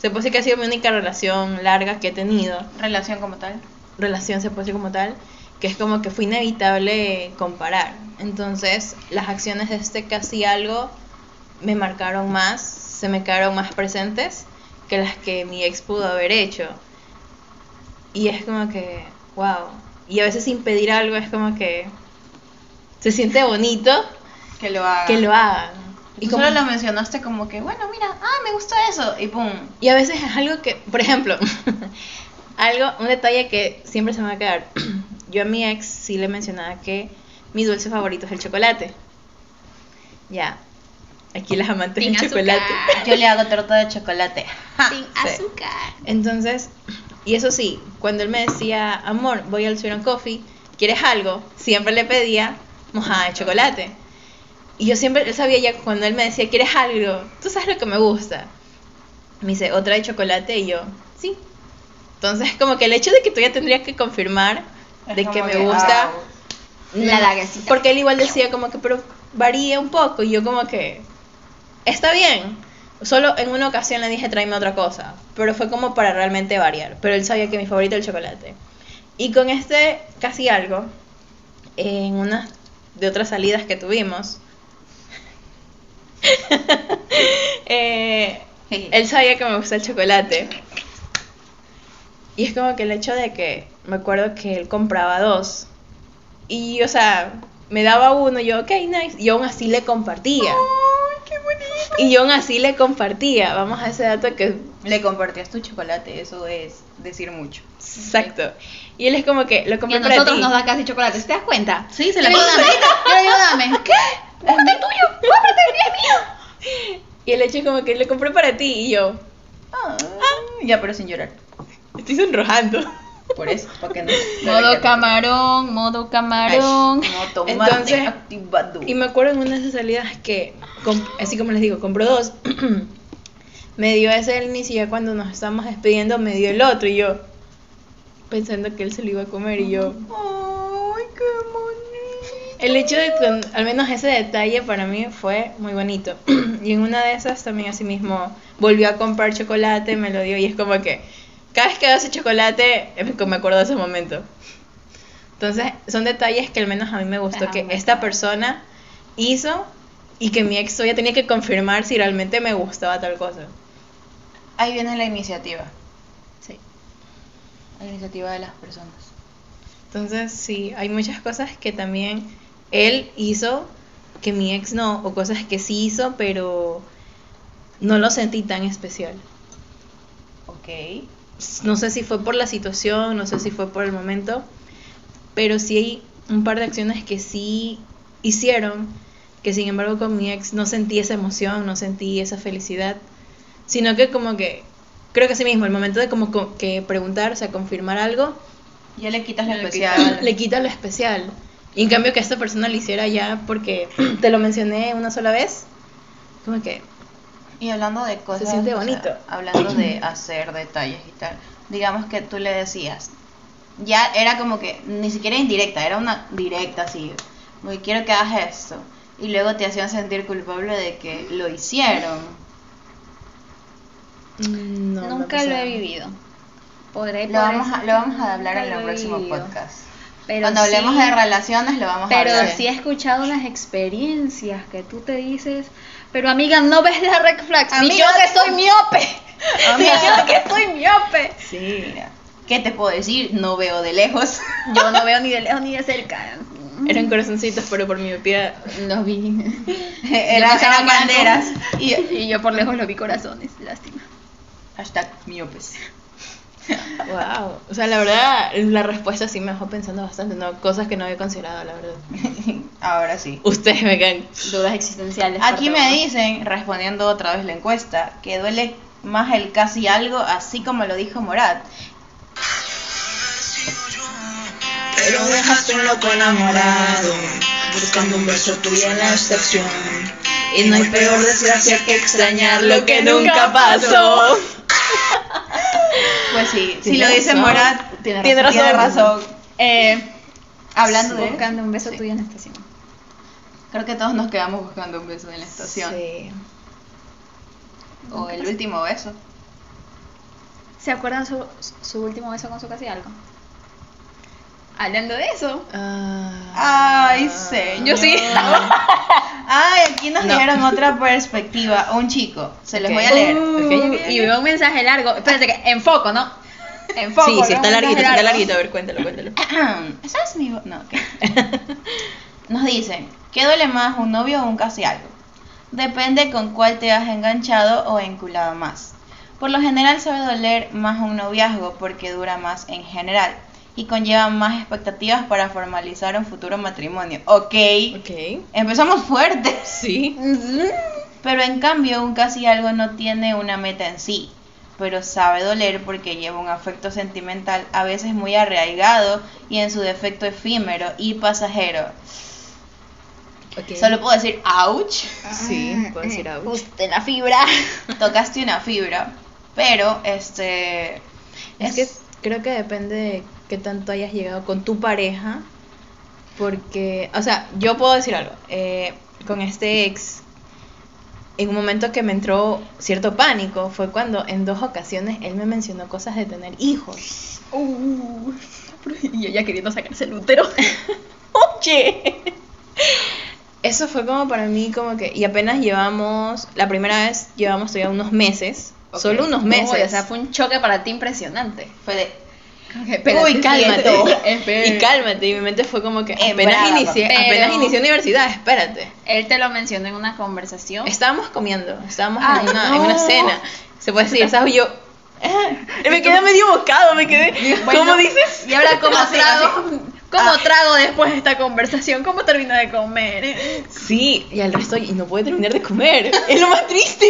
se puede decir que ha sido mi única relación larga que he tenido Relación como tal. relación se puede decir como tal, que es como que fue inevitable comparar. Entonces, las acciones de este casi algo me marcaron más, se me quedaron más presentes que las que mi ex pudo haber hecho. Y es como que, wow. Y a veces sin pedir algo es como que se siente bonito Que lo haga. que lo hagan. Y como- solo lo mencionaste como que, bueno, mira, ah, me gustó eso. Y pum. Y a veces es algo que, por ejemplo, algo, un detalle que siempre se me va a quedar. Yo a mi ex sí le mencionaba que mi dulce favorito es el chocolate. Ya. Aquí las amantes Sin del chocolate. azúcar. Yo le hago torta de chocolate. Ja. Sin sí. azúcar. Entonces, y eso sí, cuando él me decía, amor, voy al Sweet and Coffee, ¿quieres algo? Siempre le pedía mojada de chocolate. Y yo siempre, él sabía ya cuando él me decía, ¿quieres algo? Tú sabes lo que me gusta. Me dice, otra de chocolate y yo, sí. Entonces, como que el hecho de que tú ya tendrías que confirmar Es de que me que, gusta. ah, La no, daguecita. Porque él igual decía como que, pero varía un poco. Y yo como que, está bien. Solo en una ocasión le dije, tráeme otra cosa. Pero fue como para realmente variar. Pero él sabía que mi favorito era el chocolate. Y con este casi algo, en una de otras salidas que tuvimos, eh, él sabía que me gusta el chocolate. Y es como que el hecho de que me acuerdo que él compraba dos. Y, o sea, me daba uno y yo, ok, nice. Y yo aún así le compartía. Y yo aún así le compartía. Vamos a ese dato que Le compartías tu chocolate, eso es decir mucho. Exacto. Y él es como que lo Y compré a para nosotros ti. nos da casi chocolate, ¿te das cuenta? Sí, se le digo, dame, yo digo, dame. ¿Qué? Este es tuyo, cómprate, es mío. Y el hecho es como que lo compré para ti y yo Ah, ya, pero sin llorar. estoy sonrojando. Por eso, para que no. Modo camarón, modo camarón. No tomate Entonces, activado. Y me acuerdo en una de esas salidas que, así como les digo, compró dos. me dio ese el inicio y ya cuando nos estábamos despidiendo me dio el otro y yo pensando que él se lo iba a comer y yo Ay, qué bonito. el hecho de con- al menos ese detalle para mí fue muy bonito y en una de esas también así mismo volvió a comprar chocolate me lo dio y es como que cada vez que veo ese chocolate me acuerdo de ese momento entonces son detalles que al menos a mí me gustó Ajá, que esta persona hizo y que mi ex todavía tenía que confirmar si realmente me gustaba tal cosa Ahí viene la iniciativa. sí La iniciativa de las personas. Entonces, sí, hay muchas cosas que también él hizo que mi ex no, o cosas que sí hizo, pero no lo sentí tan especial. Ok. No sé si fue por la situación, no sé si fue por el momento, pero sí hay un par de acciones que sí hicieron, que sin embargo con mi ex no sentí esa emoción, no sentí esa felicidad, sino que como que, creo que sí mismo, el momento de como co- que preguntar, o sea, confirmar algo, Ya le quitas lo Le especial. le quita lo especial. Y en cambio que esta persona lo hiciera ya porque te lo mencioné una sola vez, como que Y hablando de cosas. siente o sea, bonito. hablando de hacer detalles y tal. Digamos que tú le decías. Ya era como que ni siquiera indirecta, era una directa así. Muy quiero que hagas esto. Y luego te hacían sentir culpable de que lo hicieron. mm, no, Nunca lo he vivido. Podré, Lo vamos a, lo vamos a hablar en el próximo vivido. podcast. Pero Cuando hablemos sí- de relaciones lo vamos a Pero hablar. sí he escuchado unas experiencias que tú te dices, pero amiga, no ves la red flags. Ni yo Amiga, que soy miope. Ni yo que soy miope. Sí, mira. ¿Qué te puedo decir? No veo de lejos. Yo no veo ni de lejos ni de cerca. Eran corazoncitos, pero por mi miopía. Los vi. Eran, pensaba eran banderas. Y, Y yo por lejos lo vi corazones, lástima. hashtag miopes. Wow. O sea, la verdad, la respuesta sí me dejó pensando bastante, ¿no? Cosas que no había considerado, la verdad. Ahora sí. Ustedes me caen. Dudas existenciales. Aquí me todo. dicen, respondiendo otra vez la encuesta, que duele más el casi algo, así como lo dijo Morat. Pero dejaste un loco enamorado, buscando un beso tuyo en la estación. Y no hay peor desgracia que extrañar lo que nunca pasó. Pues sí, si lo dice razón. Morat, Tiene tiene razón. Tiene razón. Eh, Hablando de buscando un beso Sí. tuyo en la estación. Creo que todos nos quedamos buscando un beso en la estación. Sí. O el último beso. ¿Se acuerdan su, su último beso con su casi algo? Hablando de eso. Ah. Ay, señor. Yo sí. Ay, aquí nos No. dieron otra perspectiva. Un chico, se los voy a leer. Y veo un mensaje largo. Espérate que enfoco, ¿no? Enfoco. Sí, sí, está larguito, está larguito. A ver, cuéntalo, cuéntalo. ¿Esa es mi voz? No, ok. Nos dicen, ¿qué duele más, un novio o un casi algo? Depende con cuál te has enganchado o enculado más. Por lo general suele doler más un noviazgo porque dura más en general y conlleva más expectativas para formalizar un futuro matrimonio. Ok, Ok. empezamos fuerte. Sí. Pero en cambio, un casi algo no tiene una meta en sí, pero sabe doler porque lleva un afecto sentimental a veces muy arraigado y en su defecto efímero y pasajero. Ok. Solo puedo decir, ouch, Sí, puedo decir algo. Justo la fibra. tocaste una fibra, pero este... Es que creo que depende de qué tanto hayas llegado con tu pareja. Porque, o sea, yo puedo decir algo. eh, con este ex, en un momento que me entró cierto pánico, fue cuando en dos ocasiones él me mencionó cosas de tener hijos. Uh, y ella queriendo sacarse el útero. Oye. Eso fue como para mí, como que. Y apenas llevamos. La primera vez llevamos todavía unos meses. Ok. Solo unos meses. Uy, o sea, fue un choque para ti impresionante. Fue de... Como espérate, Uy, cálmate. espera. y cálmate. Y mi mente fue como que En apenas inicié, apenas inicié universidad, espérate. Él te lo mencionó en una conversación. Estábamos comiendo, estábamos Ay, en, una, no. en una cena. Se puede decir, ¿sabes? Yo. eh, me quedé medio bocado, me quedé. Bueno, ¿Cómo dices? Y ahora, ¿cómo Así, trago? ¿Cómo Ah. trago después de esta conversación? ¿Cómo termino de comer? eh? Sí, y al resto, y no puede terminar de comer. Es lo más triste.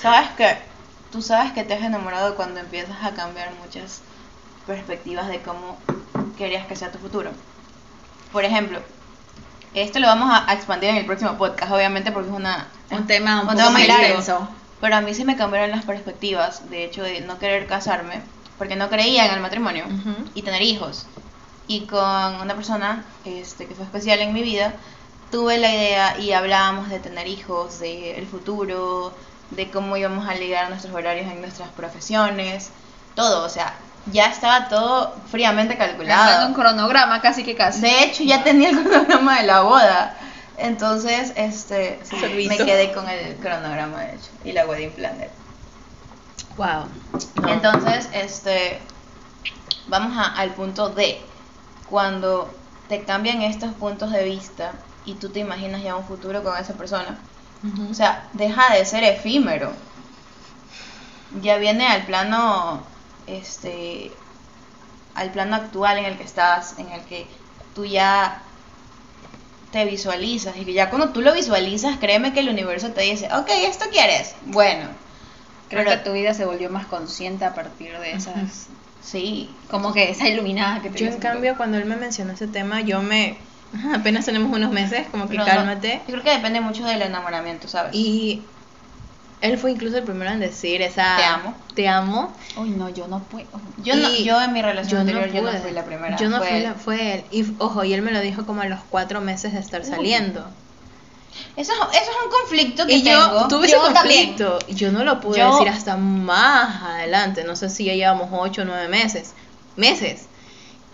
¿Sabes qué? Tú sabes que te has enamorado cuando empiezas a cambiar muchas perspectivas de cómo querías que sea tu futuro. Por ejemplo, esto lo vamos a expandir en el próximo podcast, obviamente, porque es una, Un tema un un poco muy largo. Pero a mí sí me cambiaron las perspectivas, de hecho, de no querer casarme, porque no creía en el matrimonio y tener hijos. Y con una persona este, que fue especial en mi vida, tuve la idea y hablábamos de tener hijos, de el futuro, de cómo íbamos a ligar nuestros horarios en nuestras profesiones, todo, o sea, ya estaba todo fríamente Armando un calculado. cronograma casi que casi. De hecho, ya tenía el cronograma de la boda. Entonces, este, sí, me quedé con el cronograma, de hecho, y la wedding planner. Wow. Entonces, este, vamos a- al punto D. Cuando te cambian estos puntos de vista y tú te imaginas ya un futuro con esa persona, o sea, deja de ser efímero. Ya viene al plano, este, al plano actual en el que estás, en el que tú ya te visualizas y que ya cuando tú lo visualizas, créeme que el universo te dice, ok, esto quieres, bueno, Creo Pero- que tu vida se volvió más consciente a partir de esas. sí, Como que esa iluminada que Yo tenías en cambio cuando él me mencionó ese tema, yo me apenas tenemos unos meses, como que Pero no, cálmate. yo creo que depende mucho del enamoramiento, ¿sabes? Y él fue incluso el primero en decir esa Te amo. Te amo. Uy, no, yo no puedo. yo, no, yo en mi relación Yo no, anterior yo no fui la primera. Yo no fue fui él. la, fue él. Y ojo, y él me lo dijo como a los cuatro meses de estar saliendo. Eso, es- eso es un conflicto que Y yo tengo. tuve Yo ese conflicto. Yo no lo pude Yo- decir hasta más adelante. No sé si ya llevamos ocho o nueve meses. Meses.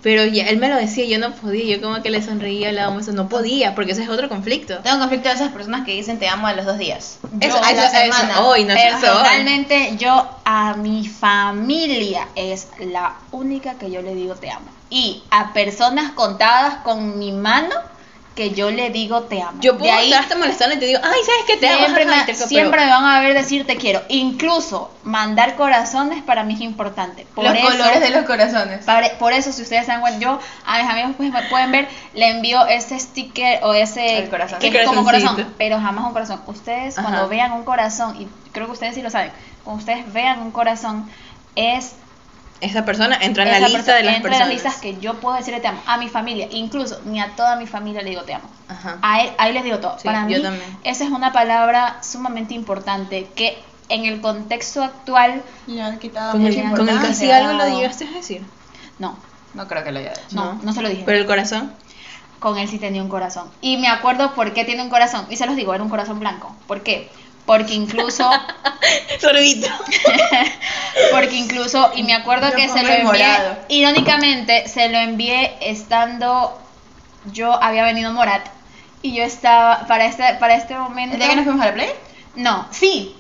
Pero ya él me lo decía, yo no podía, yo como que le sonreía, le daba un beso, no podía, porque ese es otro conflicto. Tengo conflicto de esas personas que dicen te amo a los dos días. Eso, a la eso, eso, hoy, no eso, hoy. Personalmente, yo a mi familia es la única que yo le digo te amo. Y a personas contadas con mi mano que yo le digo te amo. Yo puedo De ahí estar hasta molestando y te digo, ay, ¿sabes qué? Te amo, siempre, me, y te- pero- siempre me van a ver decir te quiero. Incluso mandar corazones para mí es importante. Por los eso, colores de los corazones. Por eso, si ustedes cuenta, yo a mis amigos pues, me pueden ver, le envío ese sticker o ese El corazón. que El es como corazón, pero jamás un corazón. Ustedes Ajá. cuando vean un corazón, y creo que ustedes sí lo saben, cuando ustedes vean un corazón, es Esa persona entra en la esa lista persona- de las entra personas. en las listas que yo puedo decirle te amo. A mi familia, incluso ni a toda mi familia le digo te amo. Ajá. A él, ahí les digo todo. Sí, Para yo mí, también. esa es una palabra sumamente importante que en el contexto actual, Le han quitado Con el, con el casi algo lo llegaste a decir. no, No creo que lo haya hecho. no, no, se lo dije. Pero el corazón. con él sí tenía un corazón. Y me acuerdo por qué tiene un corazón. Y se los digo, era un corazón blanco. ¿Por qué? Porque incluso, Sorbito. porque incluso, y me acuerdo Yo que se lo envié, morado. irónicamente, se lo envié estando, yo había venido Morat. Y yo estaba, para este, para este momento... ¿El día que nos fuimos a la play? No, sí,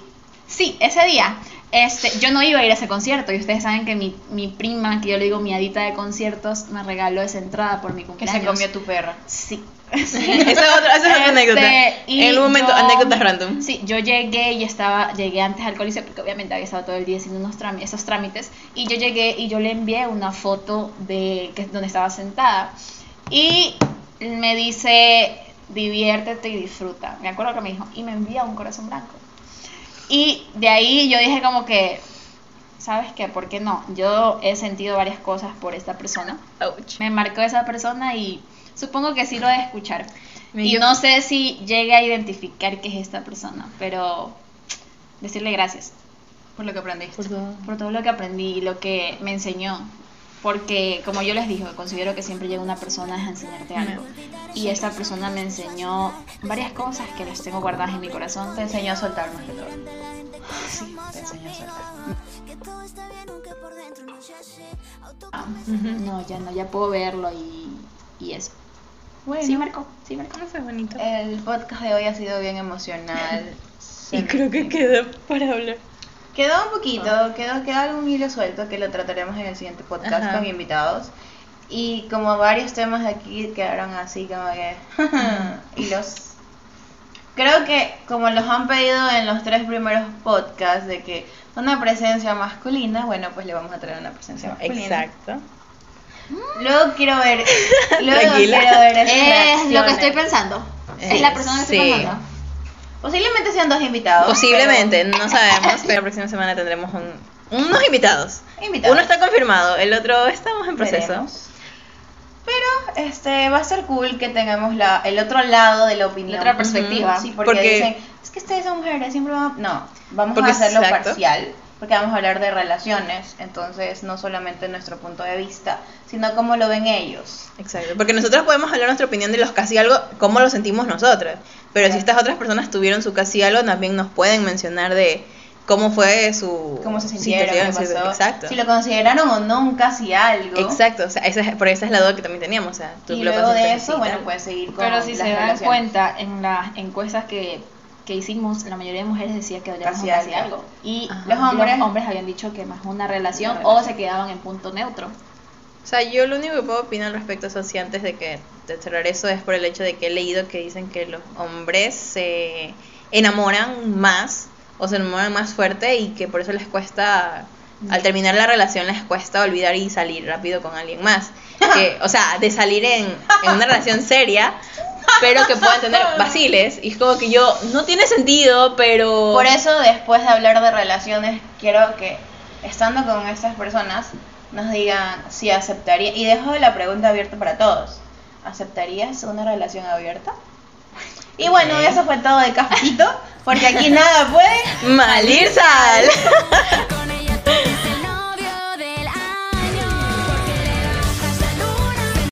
sí, ese día. Este, yo no iba a ir a ese concierto y ustedes saben que mi, mi prima, que yo le digo mi adita de conciertos, me regaló esa entrada por mi Que cumpleaños. se comió tu perra. Sí. esa es otra, esa es otra Este, anécdota. y En un momento, yo- anécdotas random. Sí, yo llegué y estaba, llegué antes al coliseo porque obviamente había estado todo el día haciendo unos trámites, esos trámites y yo llegué y yo le envié una foto de que donde estaba sentada y me dice diviértete y disfruta. Me acuerdo que me dijo y me envía un corazón blanco. Y de ahí yo dije como que ¿sabes qué? ¿Por qué no? Yo he sentido varias cosas por esta persona Ouch. me marcó esa persona y supongo que sí lo de escuchar. Me- Y yo- no sé si llegue a identificar que es esta persona, pero decirle gracias Por lo que aprendiste. Por todo. por todo lo que aprendí y lo que me enseñó. Porque, como yo les dije, considero que siempre llega una persona a enseñarte algo. Y esta persona me enseñó varias cosas que las tengo guardadas en mi corazón. Te enseñó a soltar más que todo. Sí, te enseñó a soltar. No, ya no, ya puedo verlo y, y eso. Bueno, Sí, marcó, sí, marcó. ¿Cómo fue bonito? el podcast de hoy ha sido bien emocional. y creo que quedó para hablar. Quedó un poquito, quedó, quedó algún hilo suelto que lo trataremos en el siguiente podcast Ajá. con invitados. Y como varios temas de aquí quedaron así como que... y los... Creo que como los han pedido en los tres primeros podcasts de que una presencia masculina, bueno, pues le vamos a traer una presencia masculina. Exacto. Luego quiero ver... Luego Tranquila. quiero ver esas Es lo que reacciones. estoy pensando. Es la persona que estoy sí. pensando. Posiblemente sean dos invitados. Posiblemente, no sabemos, pero la próxima semana tendremos un- unos invitados. pero- Invitados. Uno está confirmado, el otro estamos en proceso. Veremos. Pero este va a ser cool que tengamos la, el otro lado de la opinión. La otra perspectiva. Sí, porque, Porque- dicen, es que ustedes son mujeres, siempre van a... No, vamos Porque a hacerlo exacto. parcial, porque vamos a hablar de relaciones, entonces no solamente nuestro punto de vista, sino cómo lo ven ellos. Exacto, porque nosotros podemos hablar nuestra opinión de los casi algo, cómo lo sentimos nosotros. Pero si estas otras personas tuvieron su casi algo, también nos pueden mencionar de cómo fue su Cómo se sintieron, qué sí, pasó, Exacto. si lo consideraron o no un casi algo. Exacto, o sea, esa es, por esa es la duda que también teníamos. O sea, tú Y lo luego de eso, bueno, puedes seguir con Pero si las se dan cuenta, en las encuestas que, que hicimos, la mayoría de mujeres decía que odiaban Casi casi algo. algo. Y Ajá. Los hombres- habían dicho que más una relación Una o se quedaban en punto neutro. O sea, yo lo único que puedo opinar al respecto a eso, sí, antes de que de cerrar eso, es por el hecho de que he leído que dicen que los hombres se enamoran más o se enamoran más fuerte y que por eso les cuesta, al terminar la relación, les cuesta olvidar y salir rápido con alguien más. Que, o sea, de salir en, en una relación seria, pero que puedan tener vaciles. Y es como que yo, no tiene sentido, pero... Por eso, después de hablar de relaciones, quiero que, estando con estas personas, nos digan si aceptaría. Y dejo la pregunta abierta para todos. ¿Aceptarías una relación abierta? Y bueno, eso fue todo de cafecito, porque aquí nada puede. Malir sal.